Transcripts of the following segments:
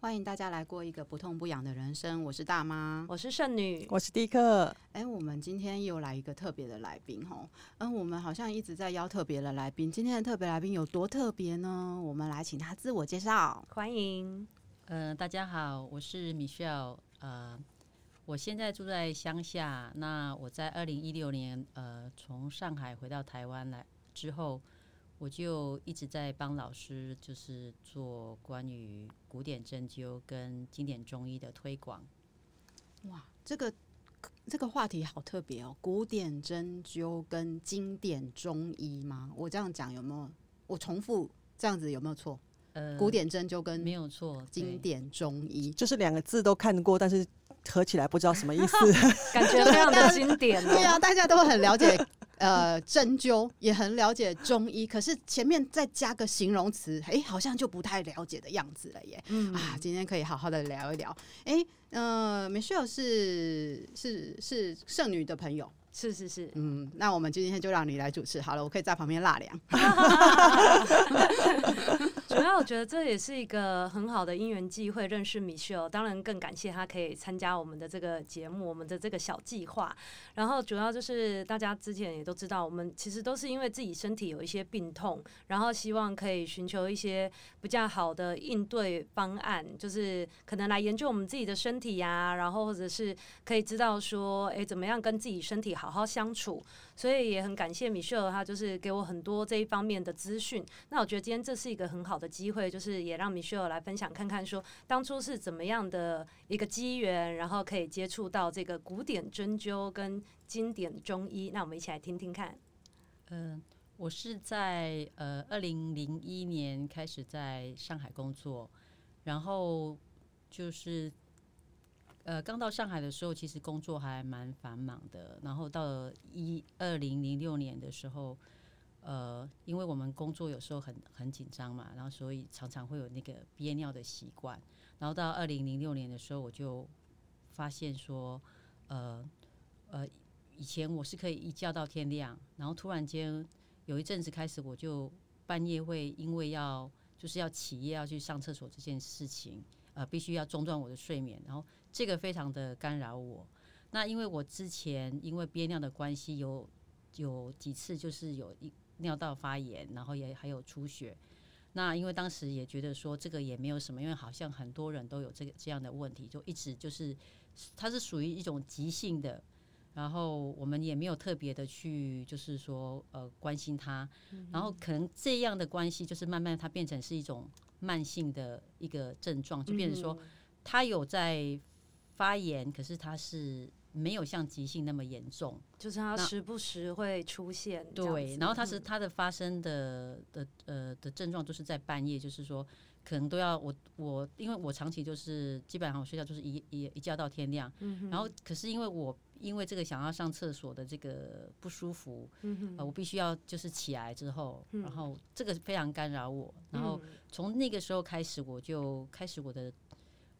欢迎大家来过一个不痛不痒的人生。我是大妈，我是剩女，我是迪克。哎、欸，我们今天又来一个特别的来宾哦。嗯，我们好像一直在邀特别的来宾。今天的特别来宾有多特别呢？我们来请他自我介绍。欢迎。呃，大家好，我是 Michelle。呃，我现在住在乡下。那我在二零一六年呃从上海回到台湾来之后。我就一直在帮老师，就是做关于古典针灸跟经典中医的推广。哇，这个这个话题好特别哦！古典针灸跟经典中医吗？我这样讲有没有？我重复这样子有没有错？呃，古典针灸跟没有错，经典中医就是两个字都看过，但是合起来不知道什么意思，感觉非常的经典哦。对啊，大家都很了解。呃，针灸也很了解中医，可是前面再加个形容词，哎，好像就不太了解的样子了耶。嗯啊，今天可以好好的聊一聊。哎，呃，Michelle 是是是剩女的朋友。是是是，嗯，那我们今天就让你来主持好了，我可以在旁边纳凉。主要我觉得这也是一个很好的因缘际会，认识米秀当然更感谢他可以参加我们的这个节目，我们的这个小计划。然后主要就是大家之前也都知道，我们其实都是因为自己身体有一些病痛，然后希望可以寻求一些比较好的应对方案，就是可能来研究我们自己的身体呀、然后或者是可以知道说，哎，怎么样跟自己身体。好好相处，所以也很感谢 Michelle，他就是给我很多这一方面的资讯。那我觉得今天这是一个很好的机会，就是也让 Michelle 来分享看看，说当初是怎么样的一个机缘，然后可以接触到这个古典针灸跟经典中医。那我们一起来听听看。嗯、我是在呃二零零一年开始在上海工作，然后就是。呃，刚到上海的时候，其实工作还蛮繁忙的。然后到了一二零零六年的时候，呃，因为我们工作有时候很很紧张嘛，然后所以常常会有那个憋尿的习惯。然后到二零零六年的时候，我就发现说，呃呃，以前我是可以一觉到天亮，然后突然间有一阵子开始，我就半夜会因为要就是要起夜要去上厕所这件事情，呃，必须要中断我的睡眠，然后。这个非常的干扰我。那因为我之前因为憋尿的关系，有有几次就是有一尿道发炎，然后也还有出血。那因为当时也觉得说这个也没有什么，因为好像很多人都有这个这样的问题，就一直就是它是属于一种急性的，然后我们也没有特别的去就是说呃关心它，然后可能这样的关系就是慢慢它变成是一种慢性的一个症状，就变成说它有在。发炎，可是它是没有像急性那么严重，就是它时不时会出现。对，然后它是它的发生的的呃的症状就是在半夜，就是说可能都要我我因为我长期就是基本上我睡觉就是一一一觉到天亮，嗯，然后可是因为我因为这个想要上厕所的这个不舒服，嗯呃，我必须要就是起来之后，然后这个非常干扰我，然后从那个时候开始我就开始我的。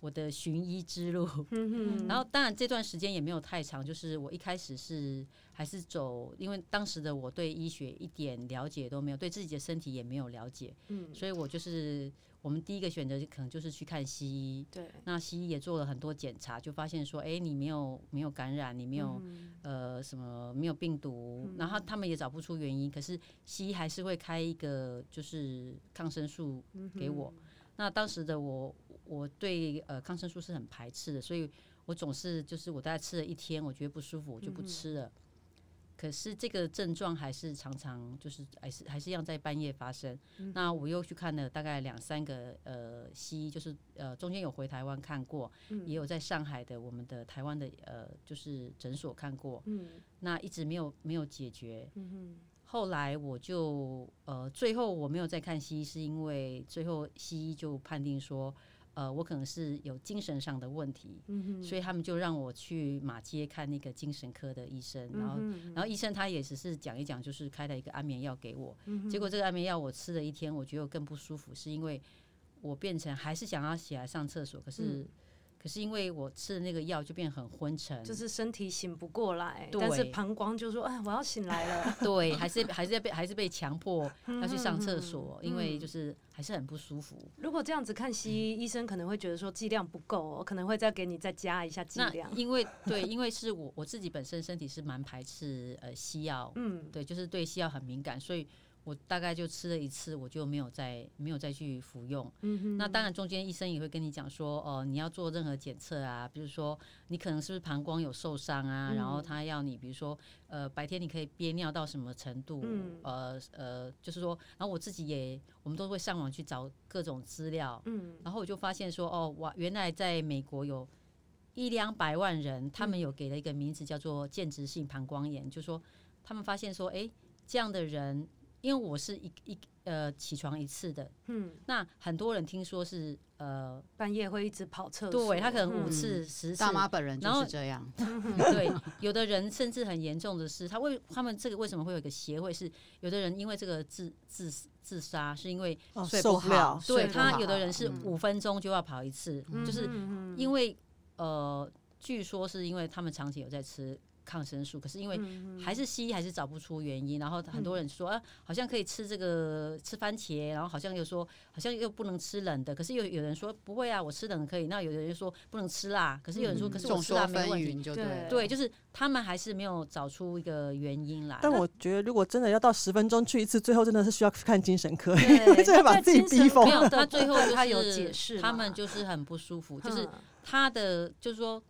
我的寻医之路，然后当然这段时间也没有太长，就是我一开始是还是走，因为当时的我对医学一点了解都没有，对自己的身体也没有了解，嗯。所以我就是我们第一个选择可能就是去看西医，对，那西医也做了很多检查，就发现说，哎，你没有没有感染，你没有呃什么没有病毒，然后他们也找不出原因，可是西医还是会开一个就是抗生素给我，那当时的我。我对呃抗生素是很排斥的，所以我总是就是我大概吃了一天，我觉得不舒服，我就不吃了。嗯、可是这个症状还是常常就是还是还是要在半夜发生。嗯、那我又去看了大概两三个呃西医，就是呃中间有回台湾看过，嗯、也有在上海的我们的台湾的呃就是诊所看过，嗯、那一直没有没有解决。嗯、后来我就呃最后我没有再看西医，是因为最后西医就判定说。呃，我可能是有精神上的问题，嗯、所以他们就让我去马街看那个精神科的医生，然后，嗯、然后医生他也只是讲一讲，就是开了一个安眠药给我，嗯、结果这个安眠药我吃了一天，我觉得更不舒服，是因为我变成还是想要起来上厕所，可是可是因为我吃的那个药就变很昏沉，就是身体醒不过来，对但是膀胱就说：“哎，我要醒来了。”对，还是还是要被还是被强迫要去上厕所，嗯、因为就是还是很不舒服。如果这样子看西医，医生可能会觉得说剂量不够，哦，可能会再给你再加一下剂量。因为对，因为是我我自己本身身体是蛮排斥呃西药，嗯，对，就是对西药很敏感，所以。我大概就吃了一次，我就没有再没有再去服用。嗯哼。那当然，中间医生也会跟你讲说，哦，你要做任何检测啊，比如说你可能是不是膀胱有受伤啊，嗯、然后他要你，比如说，呃，白天你可以憋尿到什么程度？嗯、呃呃，就是说，然后我自己也，我们都会上网去找各种资料。嗯。然后我就发现说，哦，哇，原来在美国有一两百万人，他们有给了一个名字叫做间质性膀胱炎，就是说他们发现说，哎，这样的人。因为我是一一呃起床一次的，嗯，那很多人听说是呃半夜会一直跑厕所，对他可能五次、嗯、十次，大妈本人就是这样，对，有的人甚至很严重的是，他为他们这个为什么会有一个协会是，有的人因为这个自自自杀是因为睡不好，对他有的人是五分钟就要跑一次，嗯、就是因为呃据说是因为他们长期有在吃。抗生素，可是因为还是西医还是找不出原因，然后很多人说啊，好像可以吃这个吃番茄，然后好像又说好像又不能吃冷的，可是又有人说不会啊，我吃冷可以。那有的人说不能吃辣，可是有人说可是我吃辣没问题，就对对，就是他们还是没有找出一个原因来。但我觉得如果真的要到十分钟去一次，最后真的是需要看精神科，因为这会把自己逼疯。了，他最后 他有解释，他们就是很不舒服，就是他的就是说。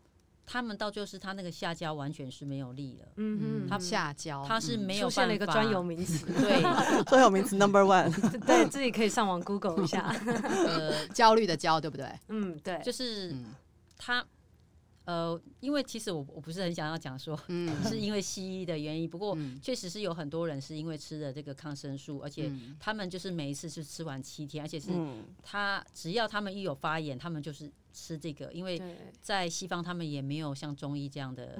他们到就是他那个下焦完全是没有力了，嗯嗯，他下焦他是没有出现了一个专有名词，对，专有名词 number one，对自己可以上网 Google 一下，呃，焦虑的焦对不对？嗯，对，就是他，呃，因为其实我我不是很想要讲说，嗯，是因为西医的原因，不过确实是有很多人是因为吃了这个抗生素，而且他们就是每一次是吃完七天，而且是他只要他们一有发炎，他们就是。吃这个，因为在西方他们也没有像中医这样的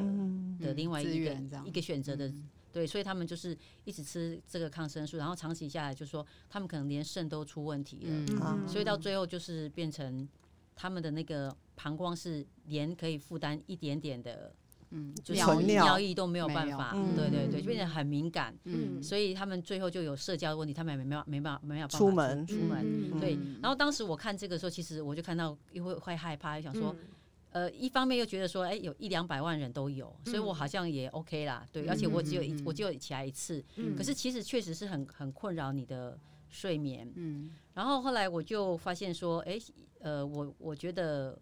的另外一个一个选择的，对，所以他们就是一直吃这个抗生素，然后长期下来就说他们可能连肾都出问题了，所以到最后就是变成他们的那个膀胱是连可以负担一点点的。嗯，就是尿意都没有办法，对对对，就变得很敏感，嗯，所以他们最后就有社交的问题，他们也没办法，没办法，没有办法出门。出门，对。然后当时我看这个时候，其实我就看到又会会害怕，想说，呃，一方面又觉得说，哎，有一两百万人都有，所以我好像也 OK 啦，对，而且我只有一，我只有起来一次，可是其实确实是很很困扰你的睡眠，嗯。然后后来我就发现说，哎，呃，我我觉得。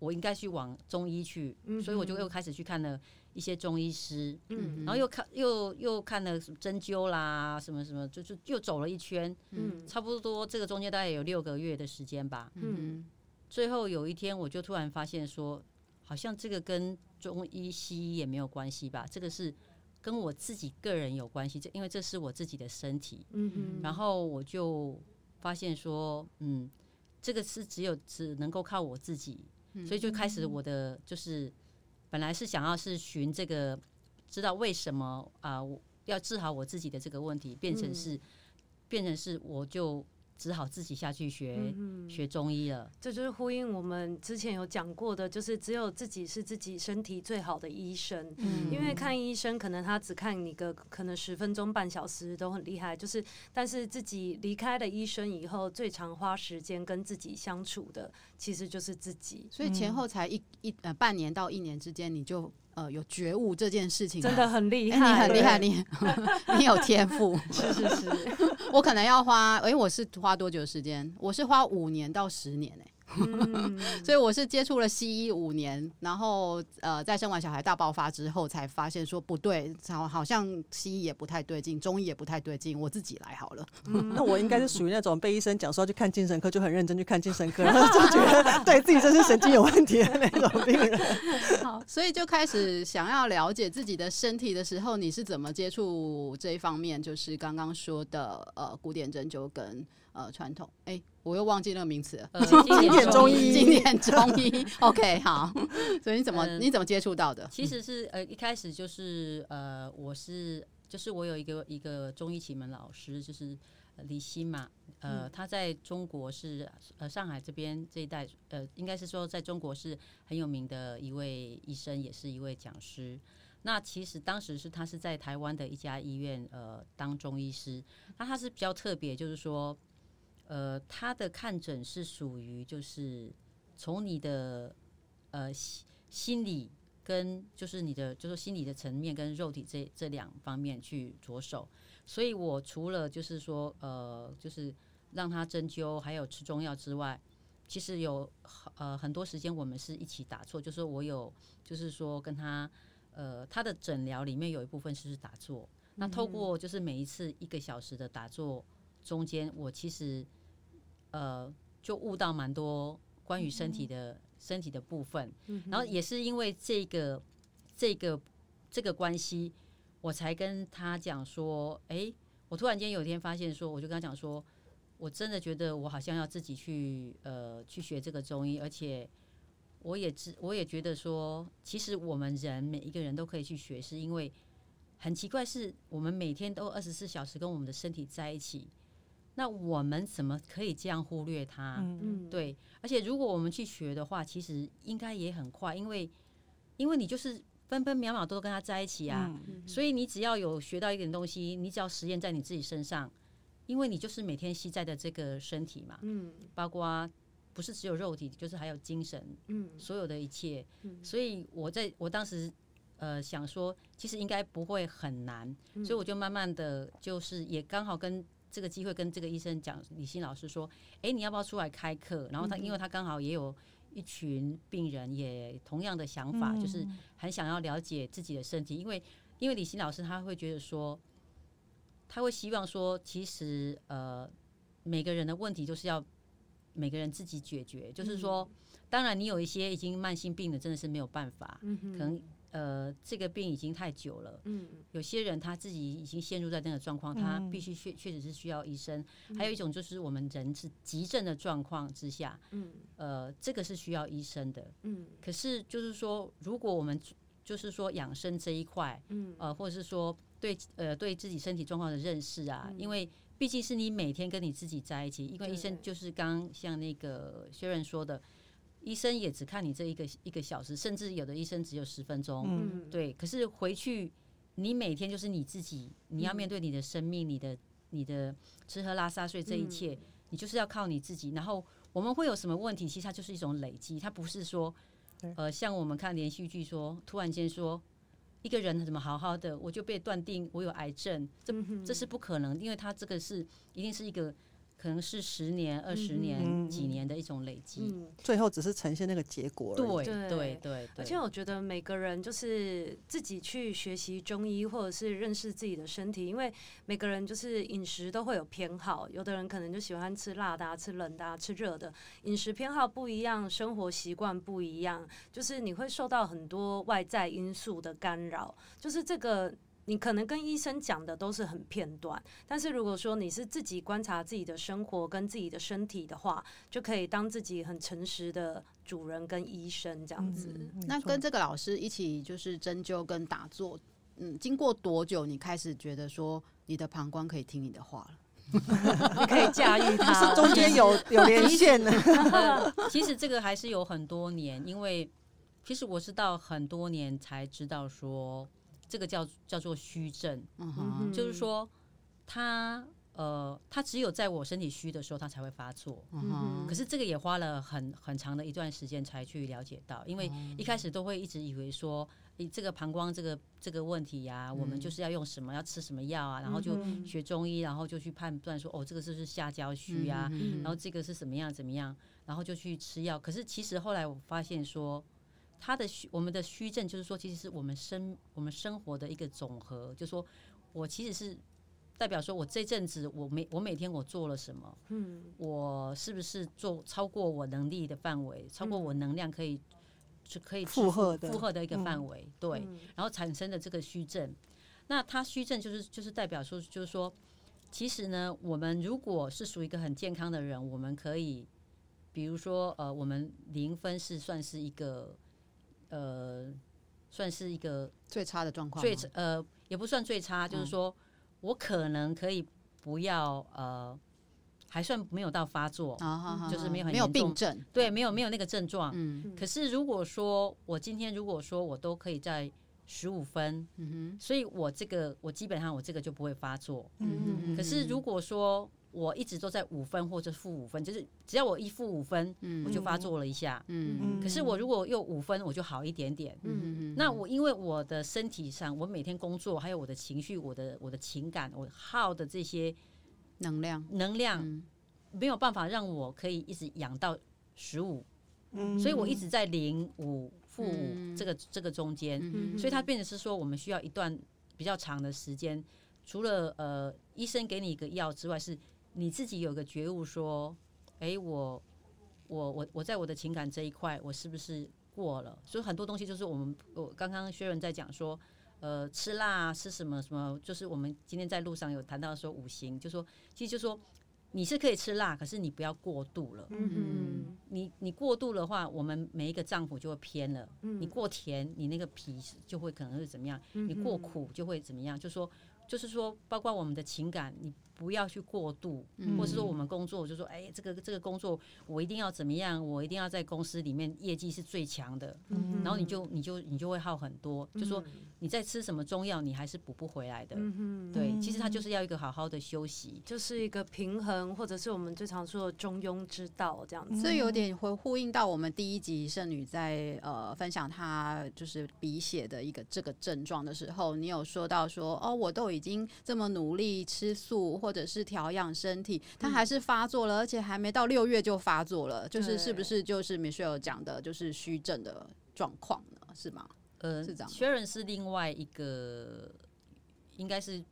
我应该去往中医去，所以我就又开始去看了一些中医师，嗯，然后又看又又看了针灸啦，什么什么，就就又走了一圈，嗯，差不多这个中间大概有六个月的时间吧，嗯，最后有一天我就突然发现说，好像这个跟中医西医也没有关系吧，这个是跟我自己个人有关系，这因为这是我自己的身体，嗯嗯，然后我就发现说，嗯，这个是只有只能够靠我自己。所以就开始我的就是，本来是想要是寻这个，知道为什么啊，我要治好我自己的这个问题，变成是，变成是我就。只好自己下去学、嗯、学中医了，这就是呼应我们之前有讲过的，就是只有自己是自己身体最好的医生。嗯、因为看医生可能他只看你个可能十分钟半小时都很厉害，就是但是自己离开了医生以后，最常花时间跟自己相处的其实就是自己。所以前后才一一呃半年到一年之间，你就。呃，有觉悟这件事情真的很厉害，你很厉害，你 你有天赋，是是是。我可能要花，哎，我是花多久时间？我是花五年到十年哎。嗯、所以我是接触了西医五年，然后呃，在生完小孩大爆发之后，才发现说不对，好好像西医也不太对劲，中医也不太对劲，我自己来好了。嗯、那我应该是属于那种被医生讲说要去看精神科，就很认真去看精神科，然后就觉得对自己真是神经有问题的那种病人。好，所以就开始想要了解自己的身体的时候，你是怎么接触这一方面？就是刚刚说的呃，古典针灸跟。呃，传统，哎、欸，我又忘记那个名词了。呃、经典中医，经典中医。OK，好。所以你怎么、嗯、你怎么接触到的？其实是呃，一开始就是呃，我是就是我有一个一个中医启蒙老师，就是李希嘛，呃，他在中国是呃上海这边这一带，呃，应该是说在中国是很有名的一位医生，也是一位讲师。那其实当时是他是在台湾的一家医院呃当中医师，那他是比较特别，就是说，呃，他的看诊是属于就是从你的呃心心理跟就是你的就是心理的层面跟肉体这这两方面去着手。所以我除了就是说，呃，就是让他针灸，还有吃中药之外，其实有呃很多时间我们是一起打坐，就是我有就是说跟他，呃，他的诊疗里面有一部分是打坐。那透过就是每一次一个小时的打坐中间，我其实呃就悟到蛮多关于身体的身体的部分。然后也是因为这个这个这个关系。我才跟他讲说，哎、欸，我突然间有一天发现说，我就跟他讲说，我真的觉得我好像要自己去呃去学这个中医，而且我也知我也觉得说，其实我们人每一个人都可以去学，是因为很奇怪，是我们每天都二十四小时跟我们的身体在一起，那我们怎么可以这样忽略它？嗯，对，而且如果我们去学的话，其实应该也很快，因为因为你就是。分分秒秒都跟他在一起啊，嗯、所以你只要有学到一点东西，你只要实验在你自己身上，因为你就是每天吸在的这个身体嘛，嗯，包括不是只有肉体，就是还有精神，嗯，所有的一切，嗯、所以我在我当时呃想说，其实应该不会很难，嗯、所以我就慢慢的就是也刚好跟这个机会跟这个医生讲，李欣老师说，哎，你要不要出来开课？然后他因为他刚好也有。一群病人也同样的想法，嗯、就是很想要了解自己的身体，因为因为李欣老师他会觉得说，他会希望说，其实呃每个人的问题都是要每个人自己解决，就是说，当然你有一些已经慢性病的，真的是没有办法，嗯、可能。呃，这个病已经太久了。嗯，有些人他自己已经陷入在那个状况，他必须确确实是需要医生。还有一种就是我们人是急症的状况之下，嗯，呃，这个是需要医生的。嗯，可是就是说，如果我们就是说养生这一块，嗯，呃，或者是说对呃对自己身体状况的认识啊，因为毕竟是你每天跟你自己在一起，因为医生就是刚像那个薛仁说的。医生也只看你这一个一个小时，甚至有的医生只有十分钟。嗯，对。可是回去，你每天就是你自己，你要面对你的生命，你的你的吃喝拉撒睡这一切，你就是要靠你自己。然后我们会有什么问题？其实它就是一种累积，它不是说，呃，像我们看连续剧说，突然间说一个人怎么好好的，我就被断定我有癌症，这这是不可能，因为他这个是一定是一个。可能是十年、二十年、嗯、几年的一种累积，嗯、最后只是呈现那个结果而已。对对对对。而且我觉得每个人就是自己去学习中医，或者是认识自己的身体，因为每个人就是饮食都会有偏好，有的人可能就喜欢吃辣的、啊、吃冷的、啊、吃热的，饮食偏好不一样，生活习惯不一样，就是你会受到很多外在因素的干扰，就是这个。你可能跟医生讲的都是很片段，但是如果说你是自己观察自己的生活跟自己的身体的话，就可以当自己很诚实的主人跟医生这样子。嗯，那跟这个老师一起就是针灸跟打坐，嗯，经过多久你开始觉得说你的膀胱可以听你的话了？你可以驾驭它，是中间有 有连线的。其实这个还是有很多年，因为其实我是到很多年才知道说。这个叫叫做虚症，嗯，就是说他呃，他只有在我身体虚的时候，他才会发作。嗯，可是这个也花了很很长的一段时间才去了解到，因为一开始都会一直以为说，诶，这个膀胱这个这个问题呀、啊，我们就是要用什么，要吃什么药啊，然后就学中医，然后就去判断说，哦，这个是不是下焦虚啊？然后这个是什么样怎么样，然后就去吃药。可是其实后来我发现说。他的虚，我们的虚症就是说，其实是我们生我们生活的一个总和。就是说我其实是代表说，我这阵子我每我每天我做了什么，嗯，我是不是做超过我能力的范围，超过我能量可以是可以负荷的负荷的一个范围，对，然后产生的这个虚症。那它虚症就是就是代表说，就是说，其实呢，我们如果是属于一个很健康的人，我们可以，比如说呃，我们零分是算是一个。呃，算是一个最差的状况，最呃也不算最差，就是说我可能可以不要呃，还算没有到发作，啊、就是没有很没有病症，对，没有没有那个症状。嗯，可是如果说我今天如果说我都可以在十五分，嗯哼，所以我这个我基本上我这个就不会发作。嗯哼，可是如果说我一直都在五分或者负五分，就是只要我一负五分，嗯。我就发作了一下。嗯。可是我如果又五分，我就好一点点。嗯那我因为我的身体上，我每天工作，还有我的情绪，我的我的情感，我耗的这些能量，能量，嗯没有办法让我可以一直养到十五，嗯。所以我一直在零五负五嗯。这个这个中间，嗯。所以它变成是说，我们需要一段比较长的时间，除了呃医生给你一个药之外，是你自己有个觉悟，说，哎，我我我我在我的情感这一块，我是不是过了？所以很多东西就是我们我刚刚薛仁在讲说，呃，吃辣吃什么什么，就是我们今天在路上有谈到说五行，就说其实就说你是可以吃辣，可是你不要过度了。嗯你你过度的话，我们每一个脏腑就会偏了。嗯你过甜，你那个脾就会可能会怎么样？你过苦就会怎么样？就说就是说，包括我们的情感，你不要去过度，嗯或者是说我们工作，就说哎，这个这个工作我一定要怎么样？我一定要在公司里面业绩是最强的，嗯然后你就你就你就会耗很多。就说你在吃什么中药，你还是补不回来的。嗯对，其实它就是要一个好好的休息。就是一个平衡，或者是我们最常说的中庸之道这样子。所以有点会呼应到我们第一集圣女在呃分享她就是鼻血的一个这个症状的时候，你有说到说哦，我都已经这么努力吃素或者是调养身体，它还是发作了，而且还没到六月就发作了，就是是不是就是 Michelle 讲的就是虚症的状况呢？是吗？呃是这样吗确认是另外一个，应该是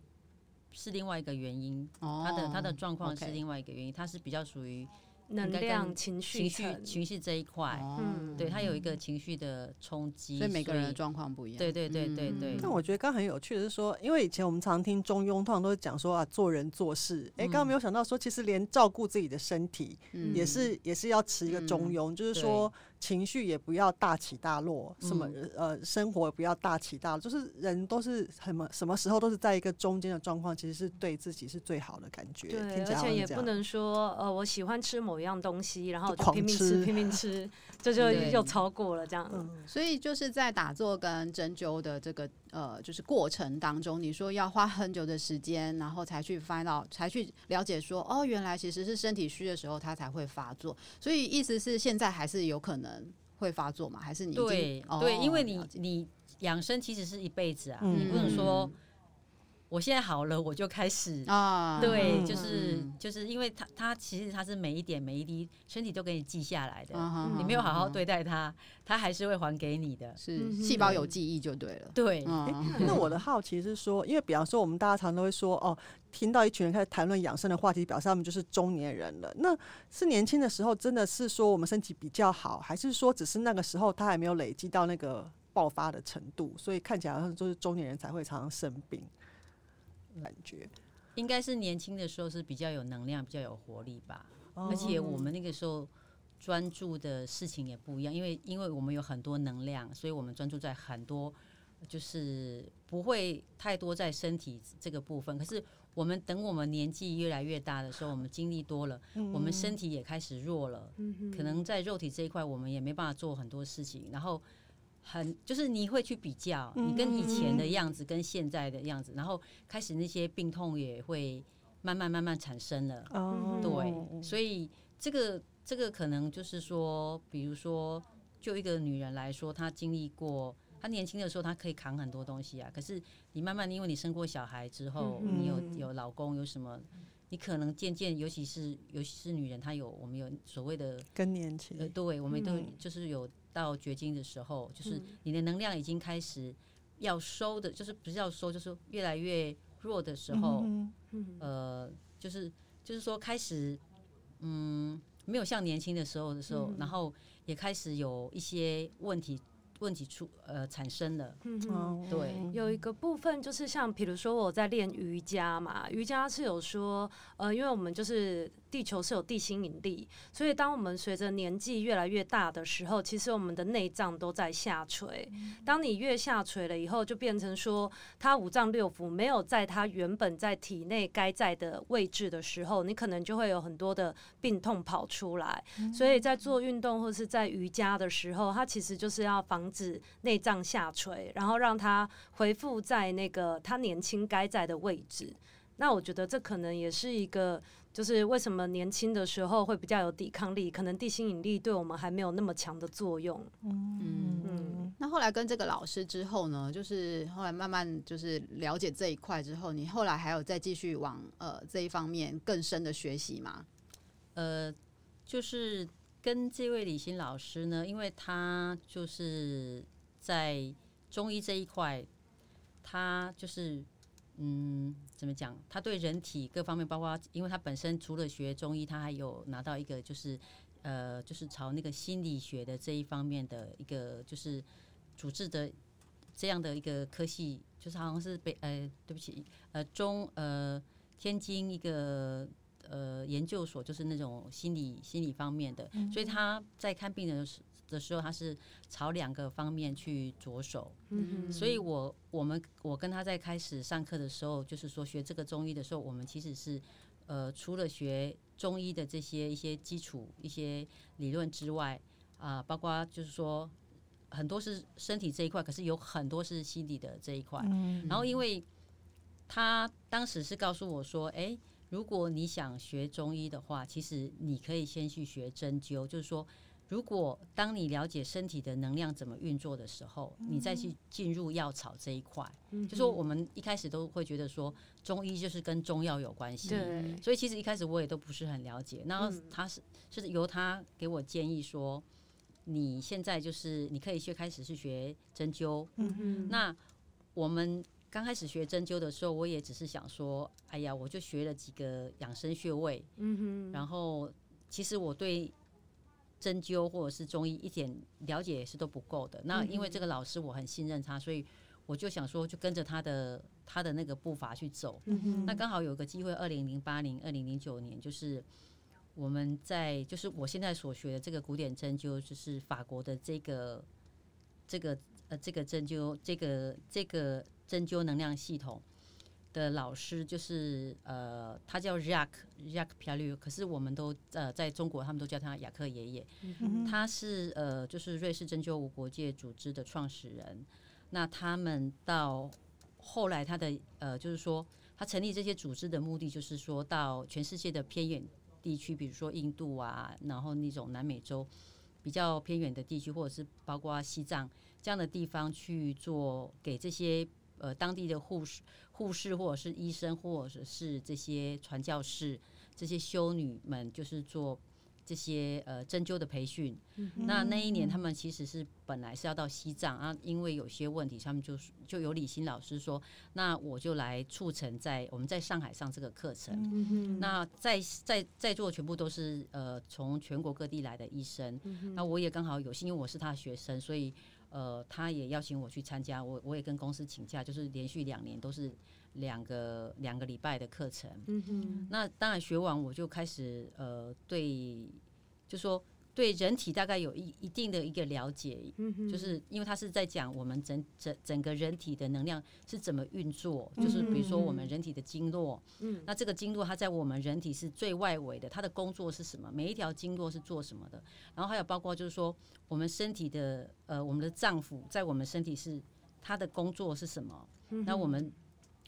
是另外一个原因。哦，他的他的状况是另外一个原因，他是比较属于能量、跟情情绪绪层、情绪这一块，哦嗯对他有一个情绪的冲击，所以每个人的状况不一样。对对对对对嗯但我觉得刚刚很有趣的是说，因为以前我们常听中庸，通常都是讲说啊，做人做事。哎、刚刚没有想到说，其实连照顾自己的身体，嗯也是也是要持一个中庸，就是说情绪也不要大起大落，什么呃生活也不要大起大落，就是人都是什么什么时候都是在一个中间的状况，其实是对自己是最好的感觉。对，而且也不能说呃，我喜欢吃某一样东西，然后我就拼命吃吃，拼命吃，这就对又超过了这样。嗯所以就是在打坐跟针灸的这个呃，就是过程当中，你说要花很久的时间，然后才去 find out，才去了解说，哦，原来其实是身体虚的时候它才会发作。所以意思是现在还是有可能会发作嘛？还是你已经对哦对，因为你你养生其实是一辈子啊，嗯你不能说我现在好了我就开始。啊，对，嗯就是嗯就是因为他他其实他是每一点每一滴身体都给你记下来的，啊你没有好好对待他，他还是会还给你的。是细胞有记忆就对了。对，嗯，那我的好奇是说，因为比方说我们大家常都会说，哦，听到一群人开始谈论养生的话题，表示他们就是中年人了。那是年轻的时候，真的是说我们身体比较好，还是说只是那个时候他还没有累积到那个爆发的程度，所以看起来好像就是中年人才会常常生病，感觉。应该是年轻的时候是比较有能量、比较有活力吧。哦而且我们那个时候专注的事情也不一样，因为因为我们有很多能量，所以我们专注在很多，就是不会太多在身体这个部分。可是我们等我们年纪越来越大的时候，我们经历多了，我们身体也开始弱了，可能在肉体这一块，我们也没办法做很多事情，然后。很就是你会去比较，你跟以前的样子跟现在的样子，然后开始那些病痛也会慢慢慢慢产生了。哦。对，所以这个这个可能就是说，比如说，就一个女人来说，她经历过，她年轻的时候她可以扛很多东西啊。可是你慢慢，因为你生过小孩之后，嗯。你有有老公，有什么，你可能渐渐，尤其是尤其是女人，她有我们有所谓的更年期。呃，对，我们都嗯。就是有到绝经的时候，就是嗯。你的能量已经开始要收的，就是不是要收，就是越来越弱的时候，嗯。呃，就是就是说开始，嗯，没有像年轻的时候的时候，嗯然后也开始有一些问题问题出呃产生了，嗯对有一个部分就是像，比如说我在练瑜伽嘛，瑜伽是有说，呃，因为我们就是地球是有地心引力，所以当我们随着年纪越来越大的时候，其实我们的内脏都在下垂。当你越下垂了以后，就变成说，它五脏六腑没有在它原本在体内该在的位置的时候，你可能就会有很多的病痛跑出来。所以在做运动或是在瑜伽的时候，它其实就是要防止内脏下垂，然后让它恢复在那个它年轻该在的位置。那我觉得这可能也是一个。就是为什么年轻的时候会比较有抵抗力？可能地心引力对我们还没有那么强的作用。嗯嗯。那后来跟这个老师之后呢？就是后来慢慢就是了解这一块之后，你后来还有再继续往呃这一方面更深的学习吗？呃，就是跟这位李欣老师呢，因为他就是在中医这一块，他就是。嗯，怎么讲？他对人体各方面，包括因为他本身除了学中医，他还有拿到一个就是呃，就是朝那个心理学的这一方面的一个就是主治的这样的一个科系，就是好像是北呃，对不起，呃中呃天津一个呃研究所，就是那种心理心理方面的，所以他在看病的时候。的时候，他是朝两个方面去着手，嗯，所以我我们我跟他在开始上课的时候，就是说学这个中医的时候，我们其实是呃除了学中医的这些一些基础一些理论之外，啊，包括就是说很多是身体这一块，可是有很多是心理的这一块。然后因为他当时是告诉我说，哎，如果你想学中医的话，其实你可以先去学针灸，就是说。如果当你了解身体的能量怎么运作的时候，你再去进入药草这一块，就说我们一开始都会觉得说中医就是跟中药有关系，对，所以其实一开始我也都不是很了解。然后他是是由他给我建议说，你现在就是你可以去开始去学针灸。嗯那我们刚开始学针灸的时候，我也只是想说，哎呀，我就学了几个养生穴位，嗯然后其实我对。针灸或者是中医一点了解也是都不够的。那因为这个老师我很信任他，所以我就想说，就跟着他的他的那个步伐去走。那刚好有个机会，二零零八年、二零零九年，就是我们在就是我现在所学的这个古典针灸，就是法国的这个这个呃这个针灸这个这个针灸能量系统。的老师就是呃，他叫 Jacques Jacques Piallut，可是我们都呃在中国，他们都叫他雅克爷爷。嗯、他是呃，就是瑞士针灸无国界组织的创始人。那他们到后来，他的呃，就是说他成立这些组织的目的，就是说到全世界的偏远地区，比如说印度啊，然后那种南美洲比较偏远的地区，或者是包括西藏这样的地方去做给这些。呃，当地的护士、护士或者是医生，或者是这些传教士、这些修女们，就是做这些呃针灸的培训。嗯、那那一年，他们其实是本来是要到西藏啊，因为有些问题，他们就就有李欣老师说，那我就来促成在我们在上海上这个课程。嗯、那在在在座全部都是呃从全国各地来的医生。嗯、那我也刚好有幸，因为我是他的学生，所以。呃，他也邀请我去参加，我我也跟公司请假，就是连续两年都是两个两个礼拜的课程。嗯哼。那当然学完我就开始呃，对，就说。对人体大概有一一定的一个了解，就是因为他是在讲我们整整整个人体的能量是怎么运作，就是比如说我们人体的经络，那这个经络它在我们人体是最外围的，它的工作是什么？每一条经络是做什么的？然后还有包括就是说我们身体的呃我们的脏腑在我们身体是它的工作是什么？那我们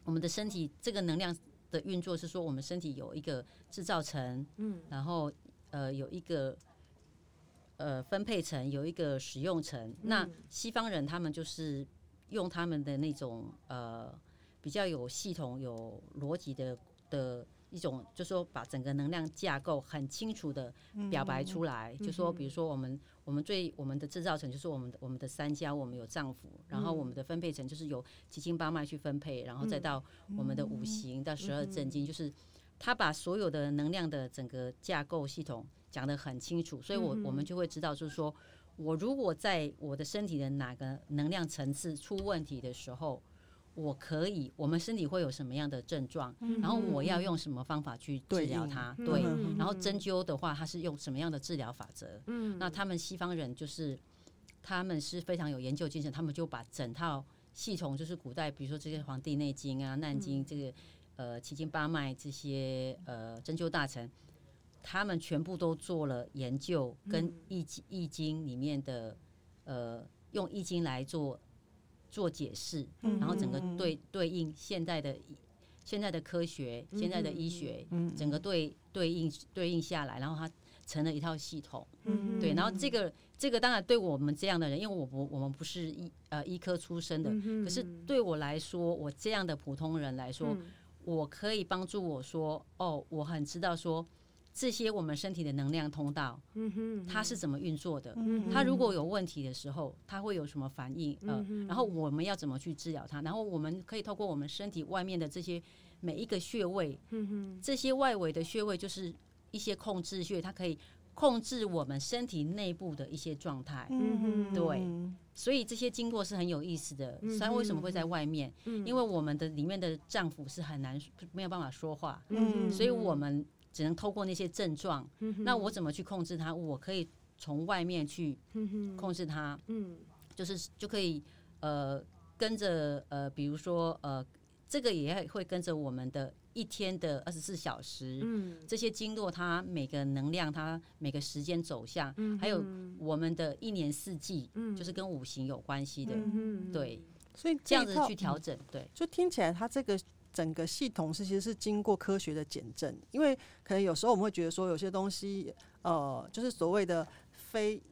我们的身体这个能量的运作是说我们身体有一个制造层，嗯，然后呃有一个。呃，分配层有一个使用层，那西方人他们就是用他们的那种呃比较有系统、有逻辑的的一种，就是说把整个能量架构很清楚的表白出来。就说比如说我们我们最我们的制造层就是我们的我们的三焦，我们有脏腑，然后我们的分配层就是由七经八脉去分配，然后再到。我们的五行到十二正经，就是他把所有的能量的整个架构系统。讲得很清楚，所以我我们就会知道，就是说我如果在我的身体的哪个能量层次出问题的时候，我可以，我们身体会有什么样的症状，嗯然后我要用什么方法去治疗它？对然后针灸的话，它是用什么样的治疗法则？嗯，那他们西方人就是他们是非常有研究精神，他们就把整套系统，就是古代比如说这些《黄帝内经》啊、《难经》这个呃七经八脉这些呃针灸大成，他们全部都做了研究，跟易经易经里面的呃用易经来做做解释，然后整个对对应现代的现在的科学、现在的医学，整个对对应对应下来，然后它成了一套系统。对，然后这个这个当然对我们这样的人，因为我不我们不是医呃医科出身的，可是对我来说，我这样的普通人来说，我可以帮助我说，哦，我很知道说这些我们身体的能量通道，它是怎么运作的，它如果有问题的时候，它会有什么反应，呃，然后我们要怎么去治疗它，然后我们可以透过我们身体外面的这些每一个穴位，这些外围的穴位就是一些控制穴，它可以。控制我们身体内部的一些状态，嗯，对，所以这些经过是很有意思的。虽然为什么会在外面？因为我们的里面的脏腑是很难没有办法说话，嗯，所以我们只能透过那些症状。那我怎么去控制它？我可以从外面去控制它，嗯，就是就可以呃跟着呃，比如说呃，这个也会跟着我们的。一天的二十四小时，嗯，这些经络它每个能量，它每个时间走向，嗯，还有我们的一年四季，嗯，就是跟五行有关系的，嗯，对，所以这样子去调整，对，就听起来它这个整个系统是其实是经过科学的检证，因为可能有时候我们会觉得说有些东西，呃，就是所谓的非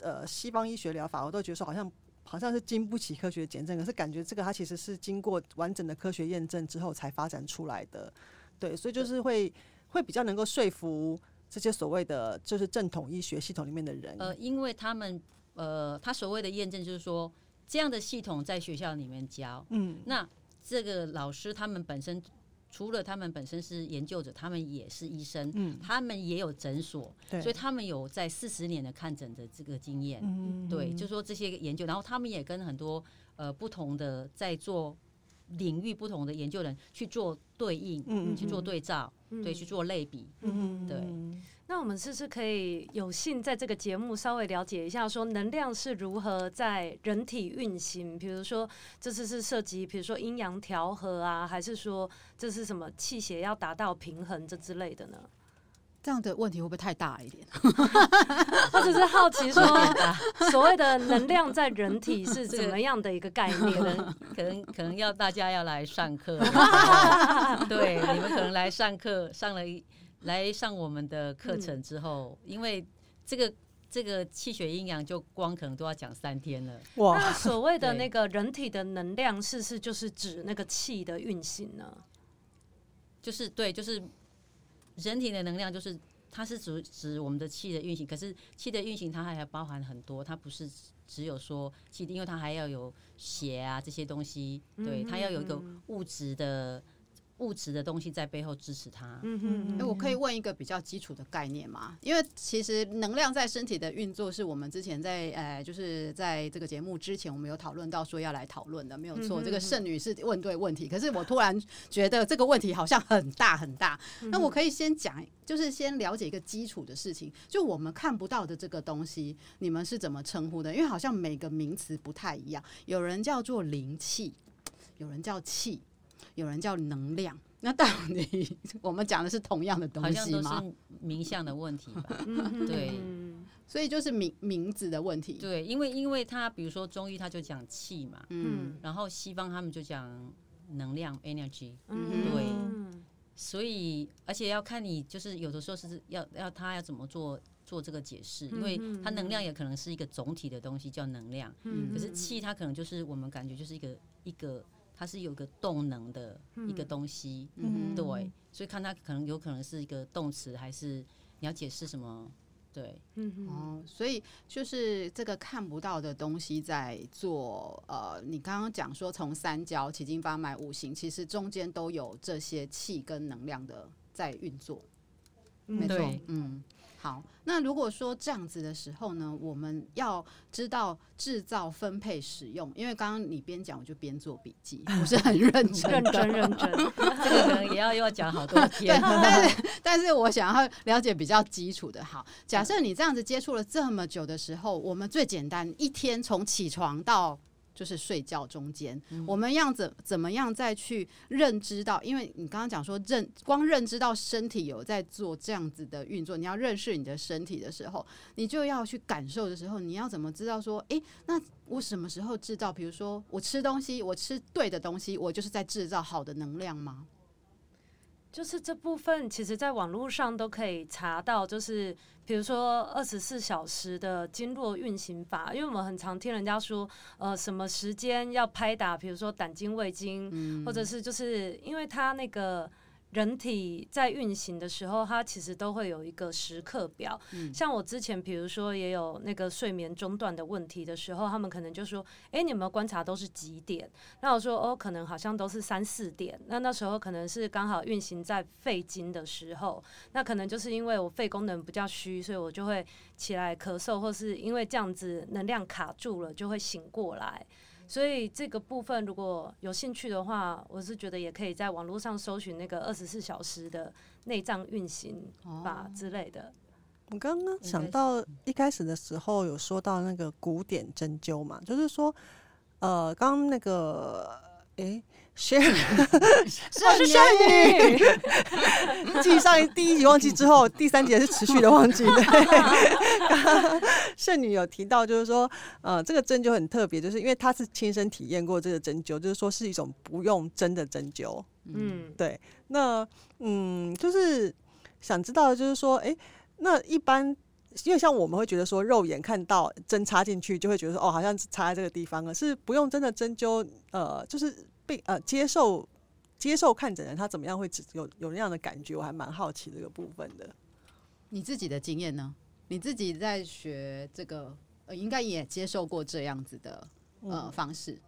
呃西方医学疗法，我都觉得说好像。好像是经不起科学检证，可是感觉这个它其实是经过完整的科学验证之后才发展出来的，对，所以就是会会比较能够说服这些所谓的就是正统医学系统里面的人。呃，因为他们呃，他所谓的验证就是说这样的系统在学校里面教，嗯，那这个老师他们本身。除了他们本身是研究者，他们也是医生，嗯、他们也有诊所，对所以他们有在四十年的看诊的这个经验，嗯、对，就说这些研究，然后他们也跟很多呃不同的在做领域不同的研究人去做对应，嗯、去做对照，嗯、对，去做类比，嗯、对。那我们是不是可以有幸在这个节目稍微了解一下，说能量是如何在人体运行？比如说，这次是涉及，比如说阴阳调和啊，还是说这是什么气血要达到平衡这之类的呢？这样的问题会不会太大一点？我只是好奇说，所谓的能量在人体是怎么样的一个概念？可能可能要大家要来上课，对，你们可能来上课上了一。来上我们的课程之后，嗯、因为这个这个气血阴阳就光可能都要讲三天了。哇！那所谓的那个人体的能量，是不是就是指那个气的运行呢？就是对，就是人体的能量，就是它是指指我们的气的运行。可是气的运行，它还要包含很多，它不是只有说气，因为它还要有血啊这些东西。对，它要有一个物质的。物质的东西在背后支持它。嗯哼，我可以问一个比较基础的概念吗？因为其实能量在身体的运作，是我们之前在呃，就是在这个节目之前，我们有讨论到说要来讨论的，没有错。这个盛女士问对问题，可是我突然觉得这个问题好像很大很大。那我可以先讲，就是先了解一个基础的事情，就我们看不到的这个东西，你们是怎么称呼的？因为好像每个名词不太一样，有人叫做灵气，有人叫气。有人叫能量，那到底我们讲的是同样的东西吗？好像都是名相的问题吧。对，所以就是名名字的问题。对，因为因为他比如说中医他就讲气嘛，嗯，然后西方他们就讲能量 energy，嗯，对，所以而且要看你就是有的时候是要要他要怎么做做这个解释，因为它能量也可能是一个总体的东西叫能量，嗯，可是气它可能就是我们感觉就是一个一个。它是有个动能的一个东西，嗯、对，所以看它可能有可能是一个动词，还是你要解释什么？对，嗯哦，所以就是这个看不到的东西在做。呃，你刚刚讲说从三焦、七经八脉、五行，其实中间都有这些气跟能量的在运作，没错，嗯。好，那如果说这样子的时候呢，我们要知道制造、分配、使用，因为刚刚你边讲我就边做笔记，不是很认真、认真、认真，这个可能也要又要讲好多天。但是，但是我想要了解比较基础的。好，假设你这样子接触了这么久的时候，我们最简单一天从起床到。就是睡觉中间，嗯、我们要怎怎么样再去认知到？因为你刚刚讲说认光认知到身体有在做这样子的运作，你要认识你的身体的时候，你就要去感受的时候，你要怎么知道说，诶，那我什么时候制造？比如说我吃东西，我吃对的东西，我就是在制造好的能量吗？就是这部分，其实在网络上都可以查到，就是比如说二十四小时的经络运行法，因为我们很常听人家说，呃，什么时间要拍打，比如说胆经、胃经，嗯、或者是就是因为它那个。人体在运行的时候，它其实都会有一个时刻表。嗯、像我之前，比如说也有那个睡眠中断的问题的时候，他们可能就说：“哎、欸，你有没有观察都是几点？”那我说：“哦，可能好像都是三四点。”那那时候可能是刚好运行在肺经的时候，那可能就是因为我肺功能比较虚，所以我就会起来咳嗽，或是因为这样子能量卡住了，就会醒过来。所以这个部分如果有兴趣的话，我是觉得也可以在网络上搜寻那个二十四小时的内脏运行法之类的。我刚刚想到一开始的时候有说到那个古典针灸嘛，就是说，呃，刚刚那个。哎，仙女，我是仙女。记上一第一集忘记之后，第三集是持续的忘记。对，圣女有提到，就是说，呃，这个针灸很特别，就是因为她是亲身体验过这个针灸，就是说是一种不用针的针灸。嗯，对。那，嗯，就是想知道，就是说，哎，那一般，因为像我们会觉得说，肉眼看到针插进去，就会觉得说，哦，好像插在这个地方，了是不用针的针灸，呃，就是。被呃接受接受看诊人，他怎么样会有有那样的感觉？我还蛮好奇这个部分的。你自己的经验呢？你自己在学这个，呃，应该也接受过这样子的呃、嗯、方式。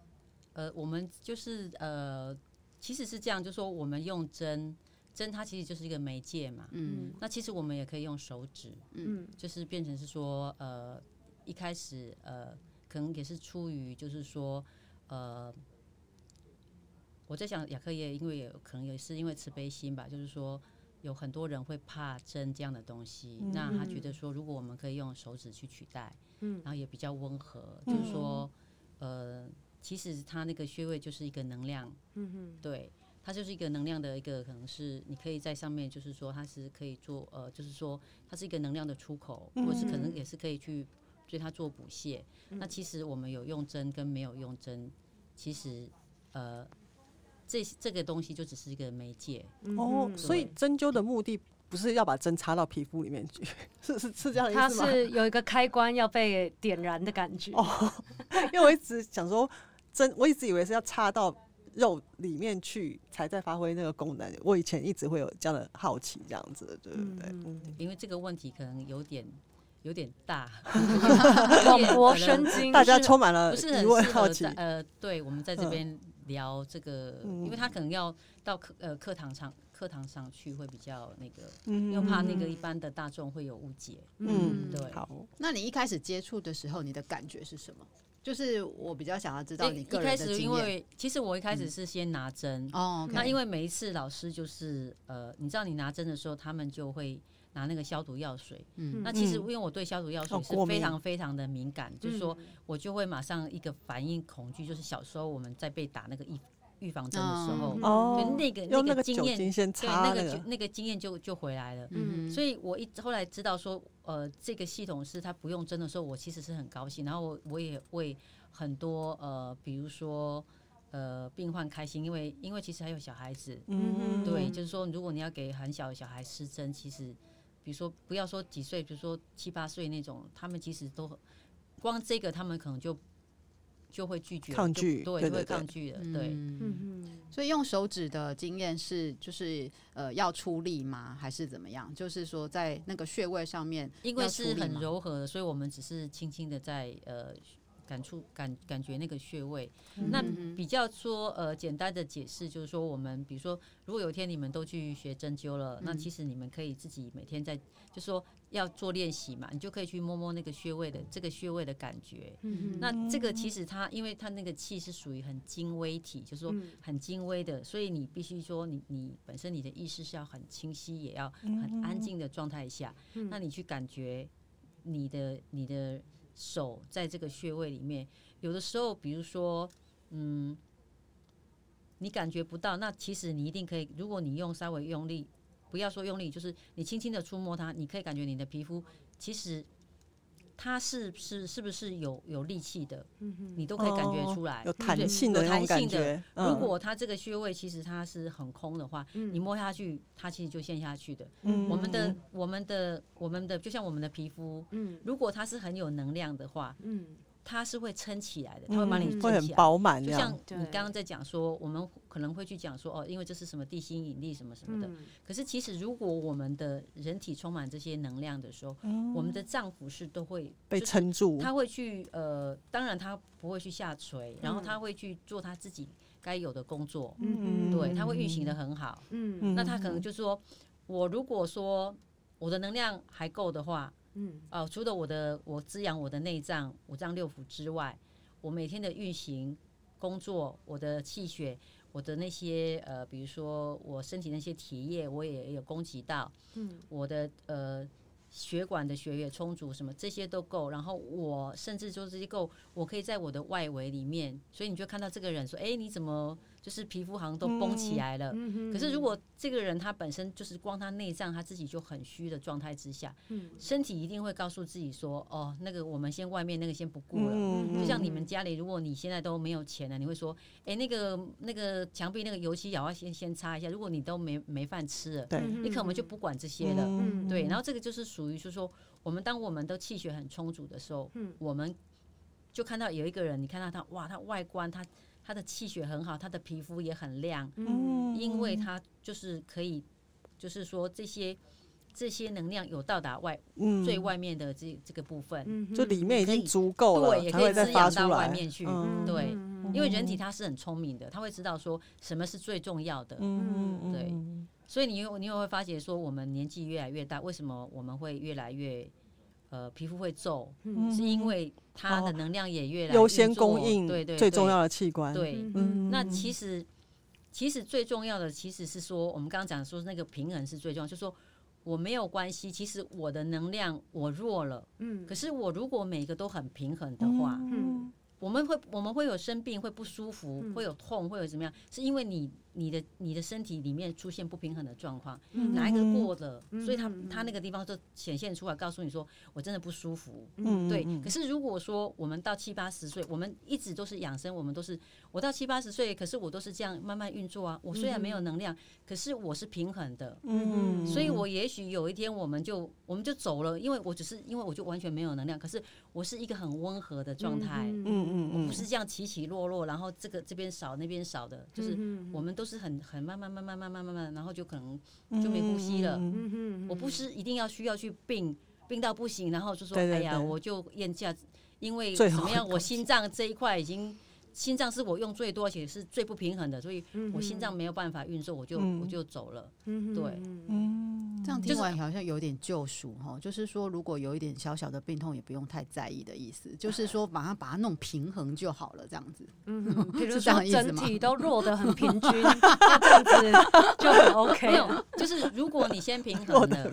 呃，我们就是呃，其实是这样，就是说我们用针针，它其实就是一个媒介嘛。嗯。那其实我们也可以用手指，嗯，就是变成是说呃，一开始呃，可能也是出于就是说呃。我在想，雅克也，因为也可能也是因为慈悲心吧，就是说有很多人会怕针这样的东西，嗯、那他觉得说，如果我们可以用手指去取代，嗯，然后也比较温和，嗯、就是说，呃，其实它那个穴位就是一个能量，嗯哼，对，它就是一个能量的一个，可能是你可以在上面，就是说它是可以做，呃，就是说它是一个能量的出口，或是可能也是可以去对它做补泻。嗯、那其实我们有用针跟没有用针，其实呃。这这个东西就只是一个媒介哦，所以针灸的目的不是要把针插到皮肤里面去，是是是这样的意思吗？它是有一个开关要被点燃的感觉哦。因为我一直想说针，我一直以为是要插到肉里面去才在发挥那个功能。我以前一直会有这样的好奇，这样子的，对不对？嗯，因为这个问题可能有点有点大，广博 生经，大家充满了不是很好奇。呃，对，我们在这边。聊这个，因为他可能要到课呃课堂上课堂上去会比较那个，嗯、又怕那个一般的大众会有误解。嗯，对。好，那你一开始接触的时候，你的感觉是什么？就是我比较想要知道你个人的经验。一开始，因为其实我一开始是先拿针哦，嗯、那因为每一次老师就是呃，你知道你拿针的时候，他们就会。拿那个消毒药水，嗯，那其实因为我对消毒药水是非常非常的敏感，就是说我就会马上一个反应恐惧，就是小时候我们在被打那个预预防针的时候，哦，就那个那个经验，对，那个那个。经验就就回来了，嗯，所以我一后来知道说，呃，这个系统是他不用针的时候，我其实是很高兴，然后我我也为很多呃，比如说呃病患开心，因为因为其实还有小孩子，嗯，对，就是说如果你要给很小的小孩施针，其实。比如说，不要说几岁，比如说七八岁那种，他们其实都光这个，他们可能就就会拒绝，抗拒，对，对，对，会抗拒的，对。嗯嗯。所以用手指的经验是，就是呃，要出力吗？还是怎么样？就是说，在那个穴位上面，因为是很柔和的，所以我们只是轻轻的在呃。感触感感觉那个穴位。嗯、那比较说呃简单的解释就是说，我们比如说，如果有一天你们都去学针灸了，嗯、那其实你们可以自己每天在就说要做练习嘛，你就可以去摸摸那个穴位的这个穴位的感觉。嗯、那这个其实它因为它那个气是属于很精微体，就是说很精微的，所以你必须说你你本身你的意识是要很清晰，也要很安静的状态下，那你去感觉你的你的。手在这个穴位里面，有的时候，比如说，嗯，你感觉不到，那其实你一定可以。如果你用稍微用力，不要说用力，就是你轻轻的触摸它，你可以感觉你的皮肤其实。它是是是不是有有力气的？你都可以感觉出来，有弹性的，有弹性的。如果它这个穴位其实它是很空的话，你摸下去，它其实就陷下去的。我们的我们的我们的就像我们的皮肤，如果它是很有能量的话，它是会撑起来的，它会把你撑起来，会很饱满。就像你刚刚在讲说，我们可能会去讲说，哦，因为这是什么地心引力什么什么的。可是其实，如果我们的人体充满这些能量的时候，我们的脏腑是都会被撑住。他会去呃，当然他不会去下垂，然后他会去做他自己该有的工作。嗯，对，他会运行的很好。嗯，那他可能就说，我如果说我的能量还够的话。嗯，哦，除了我的我滋养我的内脏五脏六腑之外，我每天的运行、工作，我的气血，我的那些呃，比如说我身体那些体液，我也有供给到。嗯，我的呃血管的血液充足，什么这些都够。然后我甚至说这些够，我可以在我的外围里面，所以你就看到这个人说，哎，你怎么？就是皮肤好像都绷起来了，可是如果这个人他本身就是光他内脏他自己就很虚的状态之下，身体一定会告诉自己说，哦，那个我们先外面那个先不顾了。就像你们家里，如果你现在都没有钱了，你会说，哎，那个那个墙壁那个油漆也要先先擦一下。如果你都没没饭吃了，你可能就不管这些了。对，然后这个就是属于就是说，我们当我们的气血很充足的时候，我们就看到有一个人，你看到他，哇，他外观他。他的气血很好，他的皮肤也很亮，嗯，因为他就是可以，就是说这些这些能量有到达外，嗯，最外面的这这个部分，嗯，就里面已经足够了，对，也可以滋养到外面去，对，因为人体它是很聪明的，他会知道说什么是最重要的，嗯，对，所以你你也会发觉说，我们年纪越来越大，为什么我们会越来越？呃，皮肤会皱，是因为它的能量也越来越优先供应，对对，最重要的器官。对，那其实其实最重要的其实是说，我们刚刚讲说那个平衡是最重要，就是说我没有关系，其实我的能量我弱了，嗯，可是我如果每个都很平衡的话，嗯，我们会我们会有生病，会不舒服，会有痛，会有怎么样，是因为你。你的你的身体里面出现不平衡的状况，哪一个过了，所以他他那个地方就显现出来，告诉你说我真的不舒服。对。可是如果说我们到七八十岁，我们一直都是养生，我们都是我到七八十岁，可是我都是这样慢慢运作啊。我虽然没有能量，可是我是平衡的。嗯。所以我也许有一天我们就我们就走了，因为我只是因为我就完全没有能量，可是我是一个很温和的状态。嗯嗯，我不是这样起起落落，然后这个这边少那边少的，就是我们。都是很很慢慢慢慢慢慢慢慢，然后就可能就没呼吸了。我不是一定要需要去病病到不行，然后就说哎呀，我就咽下，因为怎么样，我心脏这一块已经。心脏是我用最多，而且是最不平衡的，所以我心脏没有办法运作，我就我就走了。对，嗯，这样听完好像有点救赎哈，就是说如果有一点小小的病痛，也不用太在意的意思，就是说马上把它弄平衡就好了，这样子。嗯，比如说整体都弱的很平均，那 这样子就很 OK。没有，就是如果你先平衡了，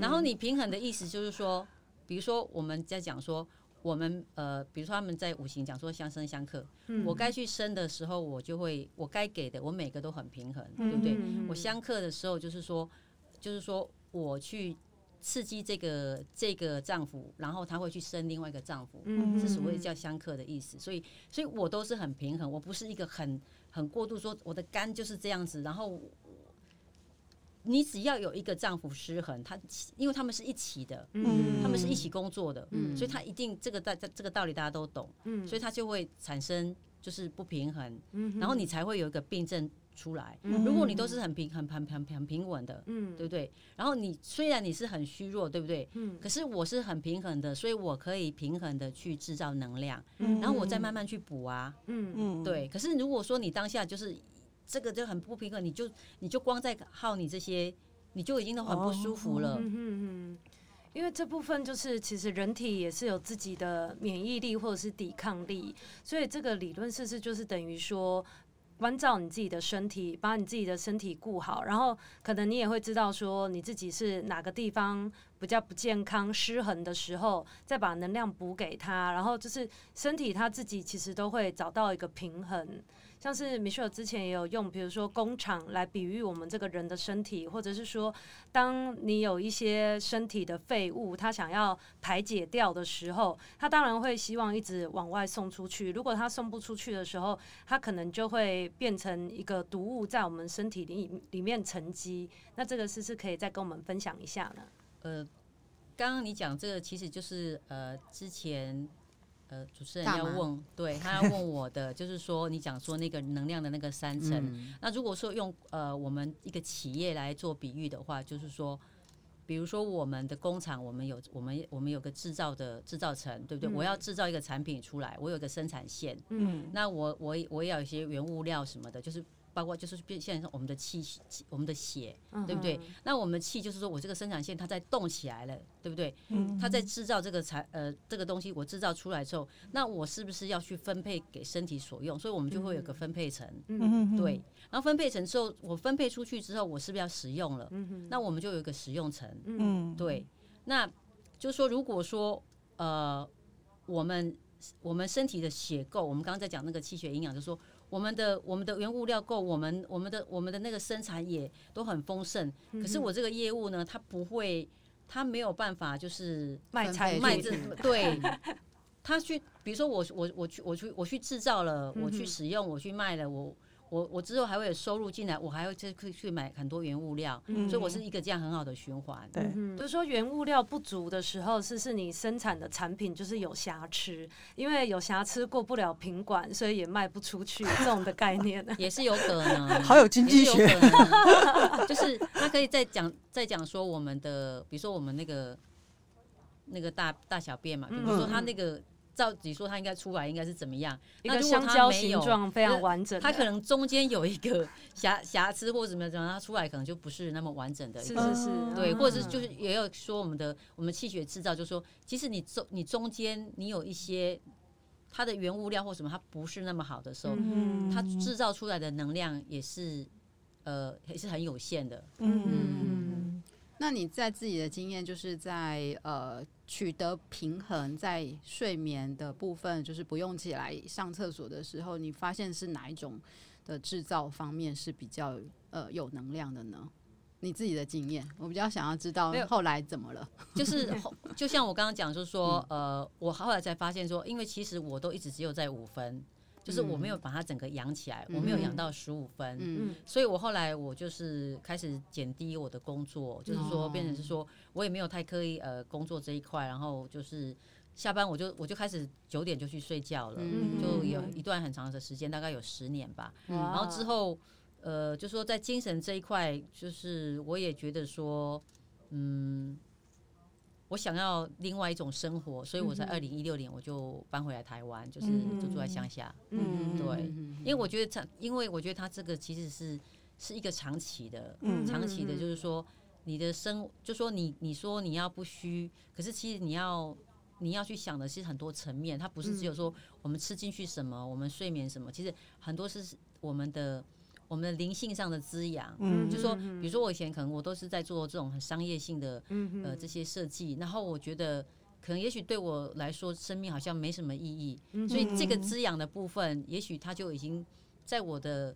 然后你平衡的意思就是说，比如说我们在讲说。我们呃，比如说他们在五行讲说相生相克，嗯、我该去生的时候，我就会我该给的，我每个都很平衡，嗯、对不对？嗯、我相克的时候，就是说，就是说我去刺激这个这个丈夫，然后他会去生另外一个脏腑，嗯、是所谓叫相克的意思。所以，所以我都是很平衡，我不是一个很很过度说我的肝就是这样子，然后。你只要有一个脏腑失衡，他因为他们是一起的，嗯，他们是一起工作的，嗯，所以他一定这个大这个道理大家都懂，嗯，所以他就会产生就是不平衡，嗯，然后你才会有一个病症出来。嗯。如果你都是很平、很很很很平稳的，嗯，对不对？然后你虽然你是很虚弱，对不对？嗯，可是我是很平衡的，所以我可以平衡的去制造能量，嗯。然后我再慢慢去补啊。嗯。嗯，对，可是如果说你当下就是这个就很不平衡，你就你就光在耗你这些，你就已经都很不舒服了。嗯嗯嗯，因为这部分就是其实人体也是有自己的免疫力或者是抵抗力，所以这个理论是是就是等于说。关照你自己的身体，把你自己的身体顾好，然后可能你也会知道说你自己是哪个地方比较不健康、失衡的时候，再把能量补给他，然后就是身体他自己其实都会找到一个平衡。像是 Michelle 之前也有用，比如说工厂来比喻我们这个人的身体，或者是说，当你有一些身体的废物，他想要排解掉的时候，他当然会希望一直往外送出去。如果他送不出去的时候，他可能就会变成一个毒物在我们身体里里面沉积。那这个是是可以再跟我们分享一下呢？呃，刚刚你讲这个其实就是呃之前。呃，主持人要问，对他要问我的，就是说你讲说那个能量的那个三层。嗯、那如果说用呃我们一个企业来做比喻的话，就是说，比如说我们的工厂，我们有我们我们有个制造的制造层，对不对？嗯、我要制造一个产品出来，我有个生产线，嗯，那我我我也要有一些原物料什么的，就是。包括就是变现在我们的气，我们的血，对不对？那我们气就是说我这个生产线它在动起来了，对不对？它在制造这个材呃这个东西，我制造出来之后，那我是不是要去分配给身体所用？所以我们就会有个分配层，对。然后分配层之后，我分配出去之后，我是不是要使用了？那我们就有一个使用层，对。那就是说，如果说呃我们我们身体的血够，我们刚刚在讲那个气血营养，就是说。我们的我们的原物料够，我们我们的我们的那个生产也都很丰盛。可是我这个业务呢，它不会，它没有办法就是卖菜卖这 对，他去，比如说我我我去我去我去制造了，我去使用，我去卖了，我。我我之后还会有收入进来，我还会再去去买很多原物料，嗯、所以我是一个这样很好的循环。对，就是说原物料不足的时候，是是你生产的产品就是有瑕疵，因为有瑕疵过不了品管，所以也卖不出去，这种的概念 也是有可能。好有经济学，就是他可以再讲再讲说我们的，比如说我们那个那个大大小便嘛，比如说他那个。照理说，它应该出来应该是怎么样？一个香蕉形状非常完整，它可能中间有一个瑕瑕疵或者怎么样，它出来可能就不是那么完整的。是是是，对，或者是就是也有说我们的我们气血制造，就是说，其实你中你中间你有一些它的原物料或什么，它不是那么好的时候，它制造出来的能量也是呃也是很有限的。嗯嗯，那你在自己的经验，就是在呃。取得平衡，在睡眠的部分，就是不用起来上厕所的时候，你发现是哪一种的制造方面是比较呃有能量的呢？你自己的经验，我比较想要知道后来怎么了。就是 就像我刚刚讲，就是说呃，我后来才发现说，因为其实我都一直只有在五分。就是我没有把它整个养起来，我没有养到十五分，嗯，所以我后来我就是开始减低我的工作，就是说变成是说我也没有太刻意呃工作这一块，然后就是下班我就我就开始九点就去睡觉了，就有一段很长的时间，大概有十年吧，然后之后呃就说在精神这一块，就是我也觉得说嗯。我想要另外一种生活，所以我在二零一六年我就搬回来台湾，就是就住在乡下。嗯，对，因为我觉得他，因为我觉得他这个其实是是一个长期的，长期的，就是说你的生，就说你你说你要不虚，可是其实你要你要去想的是很多层面，它不是只有说我们吃进去什么，我们睡眠什么，其实很多是我们的。我们的灵性上的滋养，嗯，就说，比如说我以前可能我都是在做这种很商业性的，呃，这些设计，然后我觉得可能也许对我来说，生命好像没什么意义，所以这个滋养的部分，也许它就已经在我的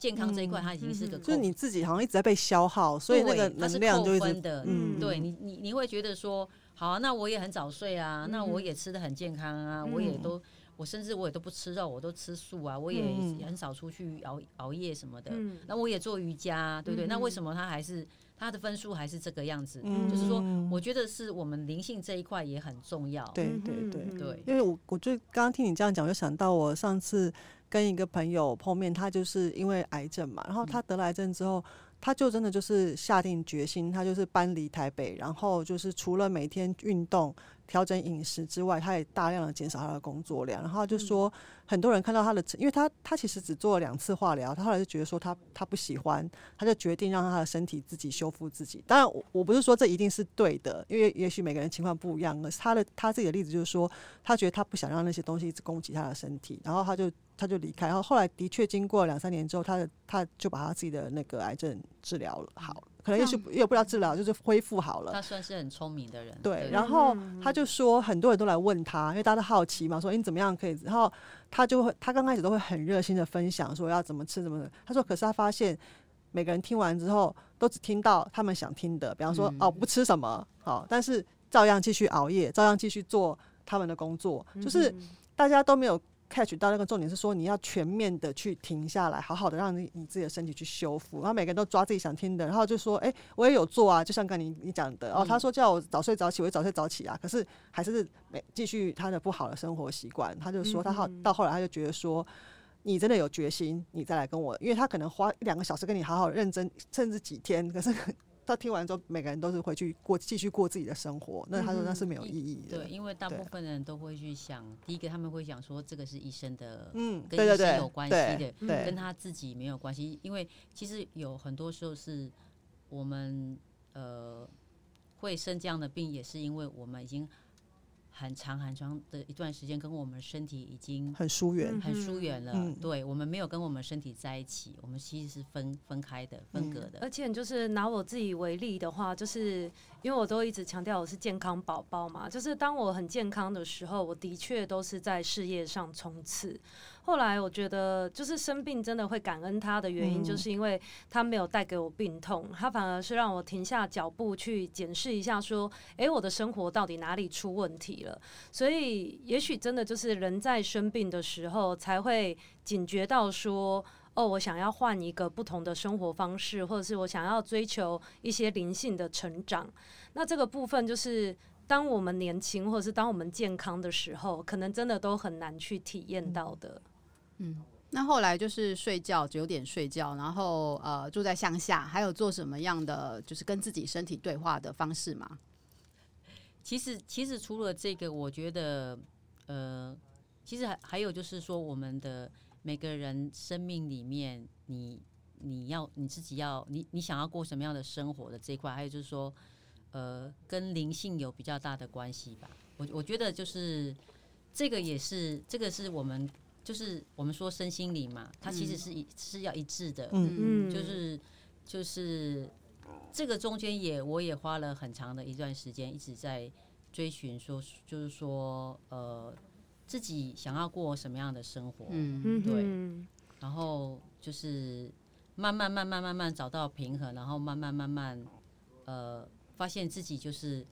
健康这一块，它已经是个，就是你自己好像一直在被消耗，所以那个能量就扣分的，嗯，对你，你你会觉得说，好啊，那我也很早睡啊，那我也吃的很健康啊，我也都。我甚至我也都不吃肉，我都吃素啊，我也很少出去熬熬夜什么的。那我也做瑜伽，对不对？那为什么他还是他的分数还是这个样子？就是说，我觉得是我们灵性这一块也很重要。对对对对，因为我我就刚刚听你这样讲，我就想到我上次跟一个朋友碰面，他就是因为癌症嘛，然后他得了癌症之后。他就真的就是下定决心，他就是搬离台北，然后就是除了每天运动、调整饮食之外，他也大量的减少他的工作量。然后就说，很多人看到他的，因为他他其实只做了两次化疗，他后来就觉得说他他不喜欢，他就决定让他的身体自己修复自己。当然，我我不是说这一定是对的，因为也许每个人情况不一样。他的他自己的例子就是说，他觉得他不想让那些东西一直攻击他的身体，然后他就。他就离开，然后后来的确经过两三年之后，他的他就把他自己的那个癌症治疗好了，好，可能也许也不知道治疗，就是恢复好了。他算是很聪明的人。对，对，然后他就说，很多人都来问他，因为大家都好奇嘛，说你怎么样可以？然后他就会，他刚开始都会很热心的分享，说要怎么吃怎么的。他说，可是他发现每个人听完之后，都只听到他们想听的，比方说、嗯、哦不吃什么，好，但是照样继续熬夜，照样继续做他们的工作，就是大家都没有。Catch 到那个重点是说，你要全面的去停下来，好好的让你你自己的身体去修复。然后每个人都抓自己想听的，然后就说：“哎、欸，我也有做啊，就像刚你你讲的。”哦，他说叫我早睡早起，我就早睡早起啊。可是还是没继续他的不好的生活习惯。他就说他好到后来他就觉得说，你真的有决心，你再来跟我，因为他可能花一两个小时跟你好好认真，甚至几天，可是。他听完之后，每个人都是回去过继续过自己的生活。那他说那是没有意义的。对，因为大部分人都会去想，第一个他们会想说这个是医生的，嗯，跟医生有关系的，对，跟他自己没有关系。因为其实有很多时候是我们呃会生这样的病，也是因为我们已经。很长很长的一段时间，跟我们身体已经很疏远，很疏远了。嗯、对，我们没有跟我们身体在一起，我们其实是分分开的、分隔的。而且就是拿我自己为例的话，就是因为我都一直强调我是健康宝宝嘛，就是当我很健康的时候，我的确都是在事业上冲刺。后来我觉得，就是生病真的会感恩他的原因，就是因为他没有带给我病痛，他反而是让我停下脚步去检视一下，说，诶，我的生活到底哪里出问题了？所以，也许真的就是人在生病的时候，才会警觉到说，哦，我想要换一个不同的生活方式，或者是我想要追求一些灵性的成长。那这个部分就是。当我们年轻，或者是当我们健康的时候，可能真的都很难去体验到的。嗯，那后来就是睡觉，九点睡觉，然后呃住在乡下，还有做什么样的就是跟自己身体对话的方式吗？其实，其实除了这个，我觉得呃，其实还还有就是说，我们的每个人生命里面，你你要你自己要你你想要过什么样的生活的这一块，还有就是说。呃，跟灵性有比较大的关系吧。我我觉得就是这个也是，这个是我们就是我们说身心灵嘛，它其实是一、嗯、是要一致的。嗯嗯，就是就是这个中间也我也花了很长的一段时间，一直在追寻说，就是说呃自己想要过什么样的生活。嗯对。然后就是慢慢慢慢慢慢找到平衡，然后慢慢慢慢呃。发现自己就是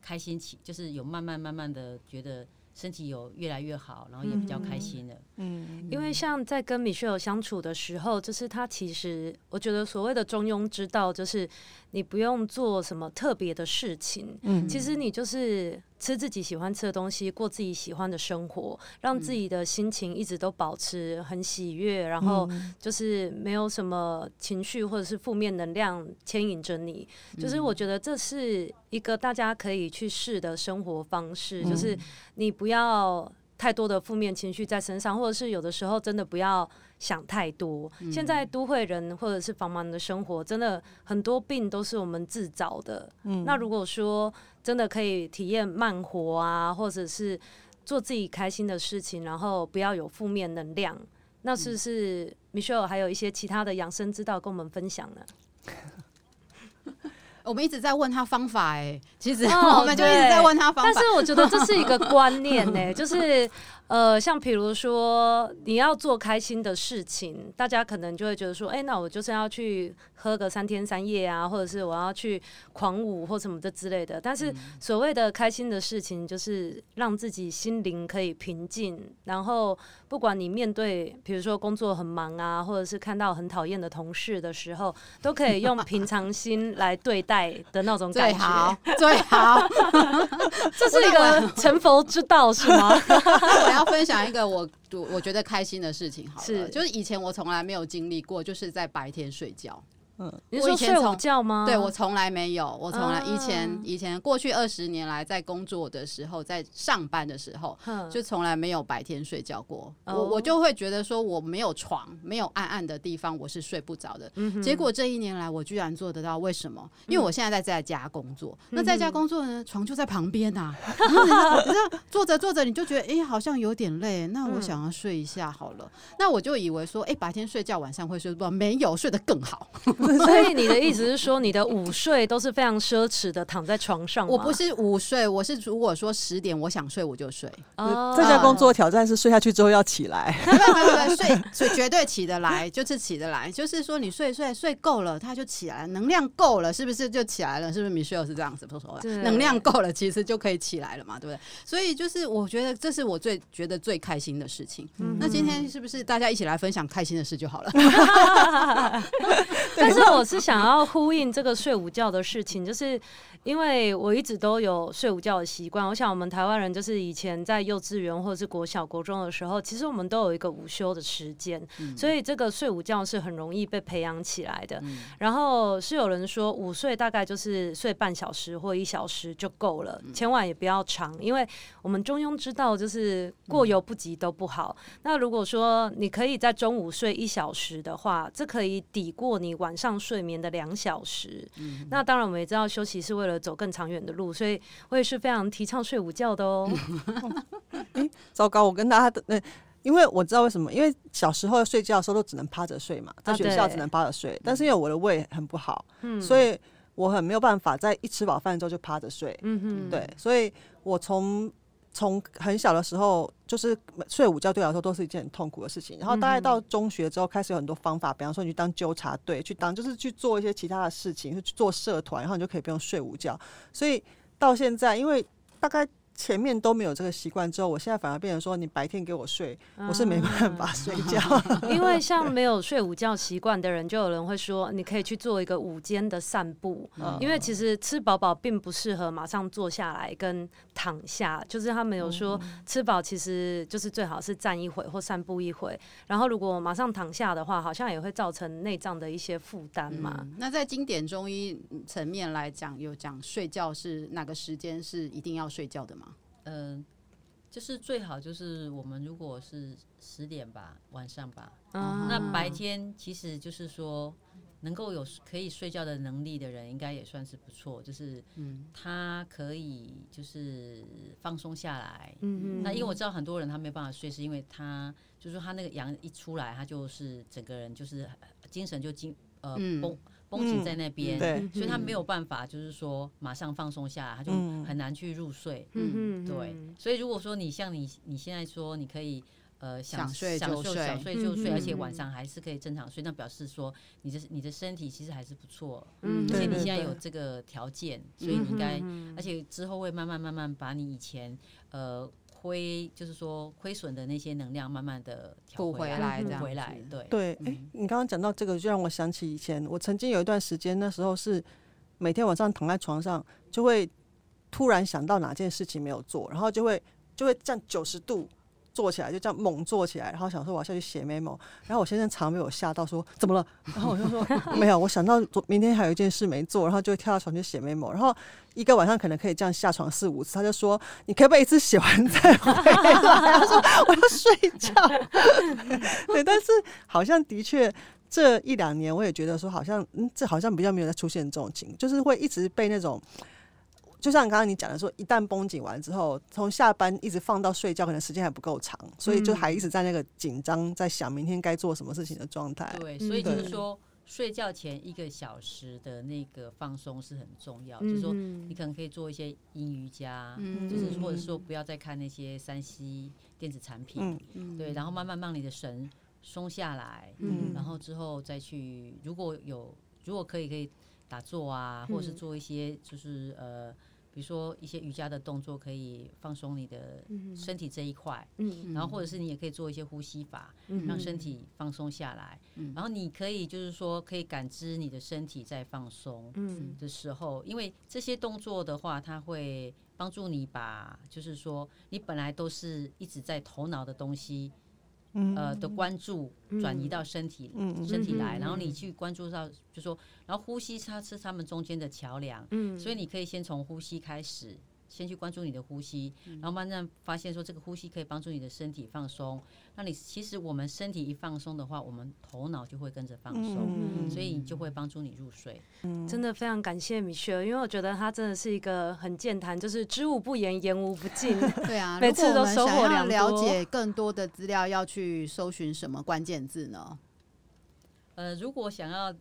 开心起，就是有慢慢慢慢的觉得身体有越来越好，然后也比较开心了。嗯，嗯，因为像在跟 Michelle 相处的时候，就是他其实我觉得所谓的中庸之道，就是你不用做什么特别的事情，嗯，其实你就是。吃自己喜欢吃的东西，过自己喜欢的生活，让自己的心情一直都保持很喜悦，然后就是没有什么情绪或者是负面能量牵引着你。就是我觉得这是一个大家可以去试的生活方式，就是你不要太多的负面情绪在身上，或者是有的时候真的不要想太多。现在都会人或者是繁忙的生活，真的很多病都是我们自找的。嗯那如果说真的可以体验慢活啊，或者是做自己开心的事情，然后不要有负面能量。那是不是 Michelle 还有一些其他的养生之道跟我们分享呢？我们一直在问他方法，哎，其实 我们就一直在问他方法，但是我觉得这是一个观念，呢，就是。呃，像比如说你要做开心的事情，大家可能就会觉得说，哎、欸，那我就是要去喝个三天三夜啊，或者是我要去狂舞或什么的之类的。但是所谓的开心的事情，就是让自己心灵可以平静，然后不管你面对，比如说工作很忙啊，或者是看到很讨厌的同事的时候，都可以用 平常心来对待。的那种感觉。最好，最好 这是一个成佛之道，是吗？我要分享一个我我觉得开心的事情，好了，是就是以前我从来没有经历过，就是在白天睡觉。嗯，你说睡午觉吗？对，我从来没有，我从来以前、啊、以前过去二十年来在工作的时候，在上班的时候，就从来没有白天睡觉过。哦、我我就会觉得说我没有床，没有暗暗的地方，我是睡不着的。嗯、结果这一年来，我居然做得到，为什么？因为我现在在在家工作，嗯、那在家工作呢，床就在旁边啊。然后坐着坐着，你就觉得哎、欸，好像有点累，那我想要睡一下好了。嗯、那我就以为说，哎、欸，白天睡觉，晚上会睡不好，没有，睡得更好。所以你的意思。是说你的午睡都是非常奢侈的，躺在床上。我不是午睡，我是如果说十点我想睡我就睡。哦，在家工作挑战是睡下去之后要起来。对对对，睡睡绝对起得来，就是起得来。就是说你睡睡睡够了，他就起来，能量够了，是不是就起来了？是不是 Michelle 是这样子不说的？能量够了，其实就可以起来了嘛，对不对？所以就是我觉得这是我最觉得最开心的事情。嗯、那今天是不是大家一起来分享开心的事就好了？但是我是想要。呼应这个睡午觉的事情，就是因为我一直都有睡午觉的习惯。我想我们台湾人就是以前在幼稚园或者是国小、国中的时候，其实我们都有一个午休的时间，嗯、所以这个睡午觉是很容易被培养起来的。嗯、然后是有人说午睡大概就是睡半小时或一小时就够了，千万也不要长，因为我们中庸之道就是过犹不及都不好。嗯、那如果说你可以在中午睡一小时的话，这可以抵过你晚上睡眠的两。小时，嗯、那当然我们也知道休息是为了走更长远的路，所以我也是非常提倡睡午觉的哦。糟糕，我跟大家的那，因为我知道为什么，因为小时候睡觉的时候都只能趴着睡嘛，在学校只能趴着睡，啊、但是因为我的胃很不好，嗯，所以我很没有办法在一吃饱饭之后就趴着睡，嗯哼，对，所以我从。从很小的时候，就是睡午觉对我来说都是一件很痛苦的事情。然后大概到中学之后，开始有很多方法，比方说你去当纠察队，去当就是去做一些其他的事情，去做社团，然后你就可以不用睡午觉。所以到现在，因为大概。前面都没有这个习惯，之后我现在反而变成说，你白天给我睡，啊、我是没办法 睡觉。因为像没有睡午觉习惯的人，就有人会说，你可以去做一个午间的散步。嗯、因为其实吃饱饱并不适合马上坐下来跟躺下，就是他们有说吃饱其实就是最好是站一会或散步一会。然后如果马上躺下的话，好像也会造成内脏的一些负担嘛、嗯。那在经典中医层面来讲，有讲睡觉是哪个时间是一定要睡觉的吗？嗯、呃，就是最好就是我们如果是十点吧，晚上吧，嗯、那白天其实就是说能够有可以睡觉的能力的人，应该也算是不错。就是他可以就是放松下来。嗯嗯。那因为我知道很多人他没办法睡，是因为他就是说他那个阳一出来，他就是整个人就是精神就精呃崩。嗯绷紧在那边，对，所以他没有办法，就是说马上放松下来，他就很难去入睡。嗯，对。所以如果说你像你你现在说你可以呃想睡想睡想睡就睡，而且晚上还是可以正常睡，那表示说你的你的身体其实还是不错。嗯，而且你现在有这个条件，所以你应该，而且之后会慢慢慢慢把你以前呃。亏就是说亏损的那些能量，慢慢的补回来，补回来。对对，哎，你刚刚讲到这个，就让我想起以前我曾经有一段时间，那时候是每天晚上躺在床上，就会突然想到哪件事情没有做，然后就会就会这样九十度。坐起来就这样猛坐起来，然后想说我要下去写 memo，然后我先生常被我吓到说怎么了？然后我就说没有，我想到昨明天还有一件事没做，然后就会跳到床去写 memo，然后一个晚上可能可以这样下床四五次，他就说你可不可以一次写完再回来？他说我要睡觉。对，但是好像的确这一两年我也觉得说好像嗯，这好像比较没有再出现这种情，就是会一直被那种。就像刚刚你讲的说，一旦绷紧完之后，从下班一直放到睡觉，可能时间还不够长，所以就还一直在那个紧张，在想明天该做什么事情的状态。对，所以。就是说，睡觉前一个小时的那个放松是很重要。就是说，你可能可以做一些阴瑜伽，就是或者说不要再看那些三 C 电子产品，对，然后慢慢让你的神松下来，然后之后再去，如果有如果可以可以打坐啊，或者是做一些就是呃。比如说一些瑜伽的动作，可以放松你的身体这一块。嗯，然后或者是你也可以做一些呼吸法，嗯、让身体放松下来。嗯、然后你可以就是说可以感知你的身体在放松的时候，嗯、因为这些动作的话，它会帮助你把就是说你本来都是一直在头脑的东西。呃的关注转移到身体，嗯、身体来，然后你去关注到，就说，然后呼吸它是他们中间的桥梁，嗯、所以你可以先从呼吸开始。先去关注你的呼吸，然后慢慢发现说这个呼吸可以帮助你的身体放松。那你其实我们身体一放松的话，我们头脑就会跟着放松，嗯、所以就会帮助你入睡。嗯、真的非常感谢 Michelle，因为我觉得他真的是一个很健谈，就是知无不言，言无不尽。对啊，每次都收获良多。了解更多的资料，要去搜寻什么关键字呢？呃，如果想要。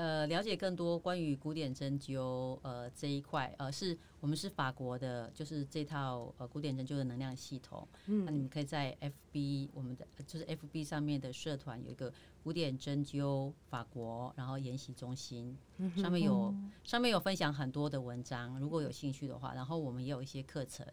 呃，了解更多关于古典针灸呃这一块，呃，是我们是法国的，就是这套呃古典针灸的能量系统。嗯，那你们可以在 FB 我们的就是 FB 上面的社团有一个古典针灸法国，然后研习中心，上面有上面有分享很多的文章，如果有兴趣的话，然后我们也有一些课程，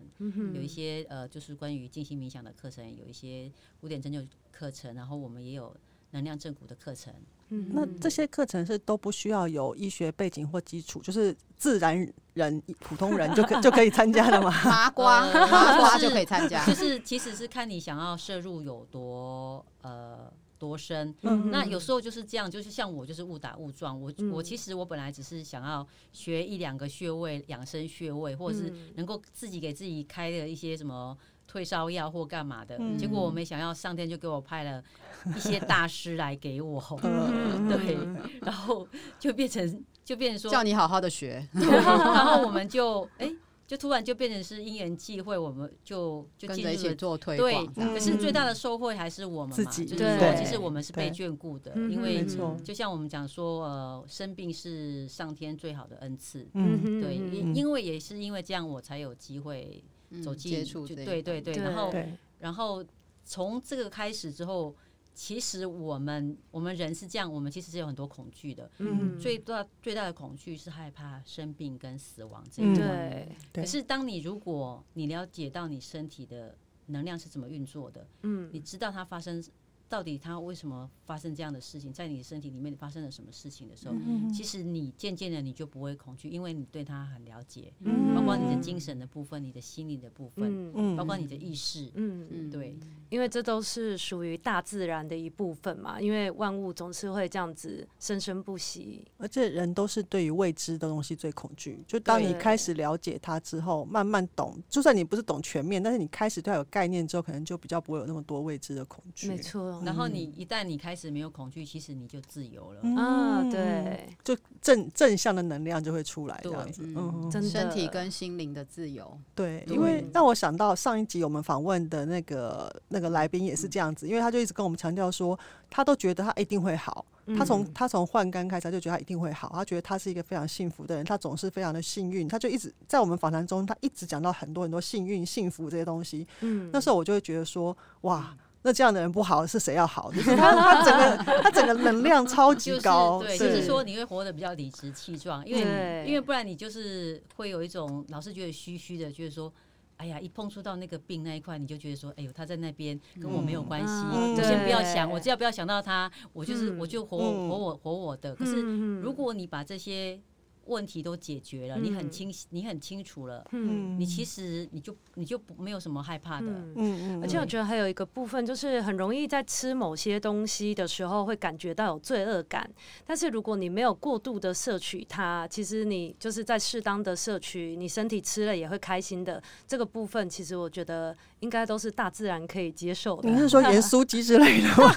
有一些呃就是关于静心冥想的课程，有一些古典针灸课程，然后我们也有能量正骨的课程。嗯，那这些课程是都不需要有医学背景或基础，就是自然人、普通人就可就可以参加的吗？麻瓜，麻瓜就可以参加。就是其实是看你想要摄入有多呃多深。嗯，那有时候就是这样，就是像我就是误打误撞。我我其实我本来只是想要学一两个穴位，养生穴位，或者是能够自己给自己开的一些什么。退烧药或干嘛的，嗯、结果我没想要上天就给我派了 一些大师来给我，嗯、对，然后就变成就变成说叫你好好的学，然后我们就哎、欸，就突然就变成是因缘际会，我们就就进入了一起做推广，可是最大的受惠还是我们嘛，就是说其实我们是被眷顾的，因为就像我们讲说，呃，生病是上天最好的恩赐，嗯，对，因因为也是因为这样，我才有机会。走进接触，对对对，然后然后从这个开始之后，其实我们我们人是这样，我们其实是有很多恐惧的，嗯，最大最大的恐惧是害怕生病跟死亡这一块。可是当你如果你了解到你身体的能量是怎么运作的，嗯，你知道它发生。到底他为什么发生这样的事情？在你身体里面发生了什么事情的时候，其实你渐渐的你就不会恐惧，因为你对他很了解，包括你的精神的部分、你的心理的部分，包括你的意识，嗯嗯，对，因为这都是属于大自然的一部分嘛。因为万物总是会这样子生生不息，而且人都是对于未知的东西最恐惧。就当你开始了解它之后，慢慢懂，就算你不是懂全面，但是你开始对它有概念之后，可能就比较不会有那么多未知的恐惧。没错。然后你一旦你开始没有恐惧，其实你就自由了啊！对，就正正向的能量就会出来，这样子，嗯，身体跟心灵的自由。对，因为让我想到上一集我们访问的那个那个来宾也是这样子，因为他就一直跟我们强调说，他都觉得他一定会好。他从他从换肝开始，他就觉得他一定会好，他觉得他是一个非常幸福的人，他总是非常的幸运，他就一直在我们访谈中，他一直讲到很多很多幸运、幸福这些东西。嗯，那时候我就会觉得说，哇。那这样的人不好，是谁要好？就是他，他整个他整个能量超级高，就是、对，就是说你会活得比较理直气壮，因为因为不然你就是会有一种老是觉得虚虚的，就是说，哎呀，一碰触到那个病那一块，你就觉得说，哎呦，他在那边跟我没有关系，嗯、我先不要想，我只要不要想到他，我就是我就活、嗯、活我活我的。可是如果你把这些问题都解决了，你很清晰，你很清楚了，嗯，你其实你就你就不没有什么害怕的，嗯。嗯，而且我觉得还有一个部分就是很容易在吃某些东西的时候会感觉到有罪恶感，但是如果你没有过度的摄取它，其实你就是在适当的摄取，你身体吃了也会开心的。这个部分其实我觉得应该都是大自然可以接受的。你是说盐酥鸡之类的吗？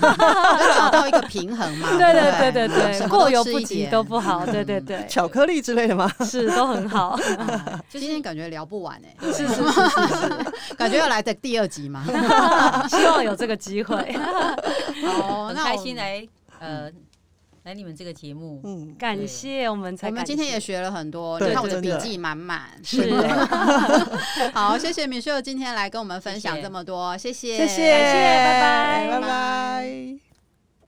找到一个平衡嘛？对对对对对，过犹不及都不好。对对对，巧克力。之类的吗？是，都很好。今天感觉聊不完哎，是是是是，感觉要来的第二集嘛，希望有这个机会。好，很开心来呃来你们这个节目，嗯，感谢我们才，我们今天也学了很多，你看我的。笔记满满。是，好，谢谢 Michelle 今天来跟我们分享这么多，谢谢，谢谢，拜拜，拜拜。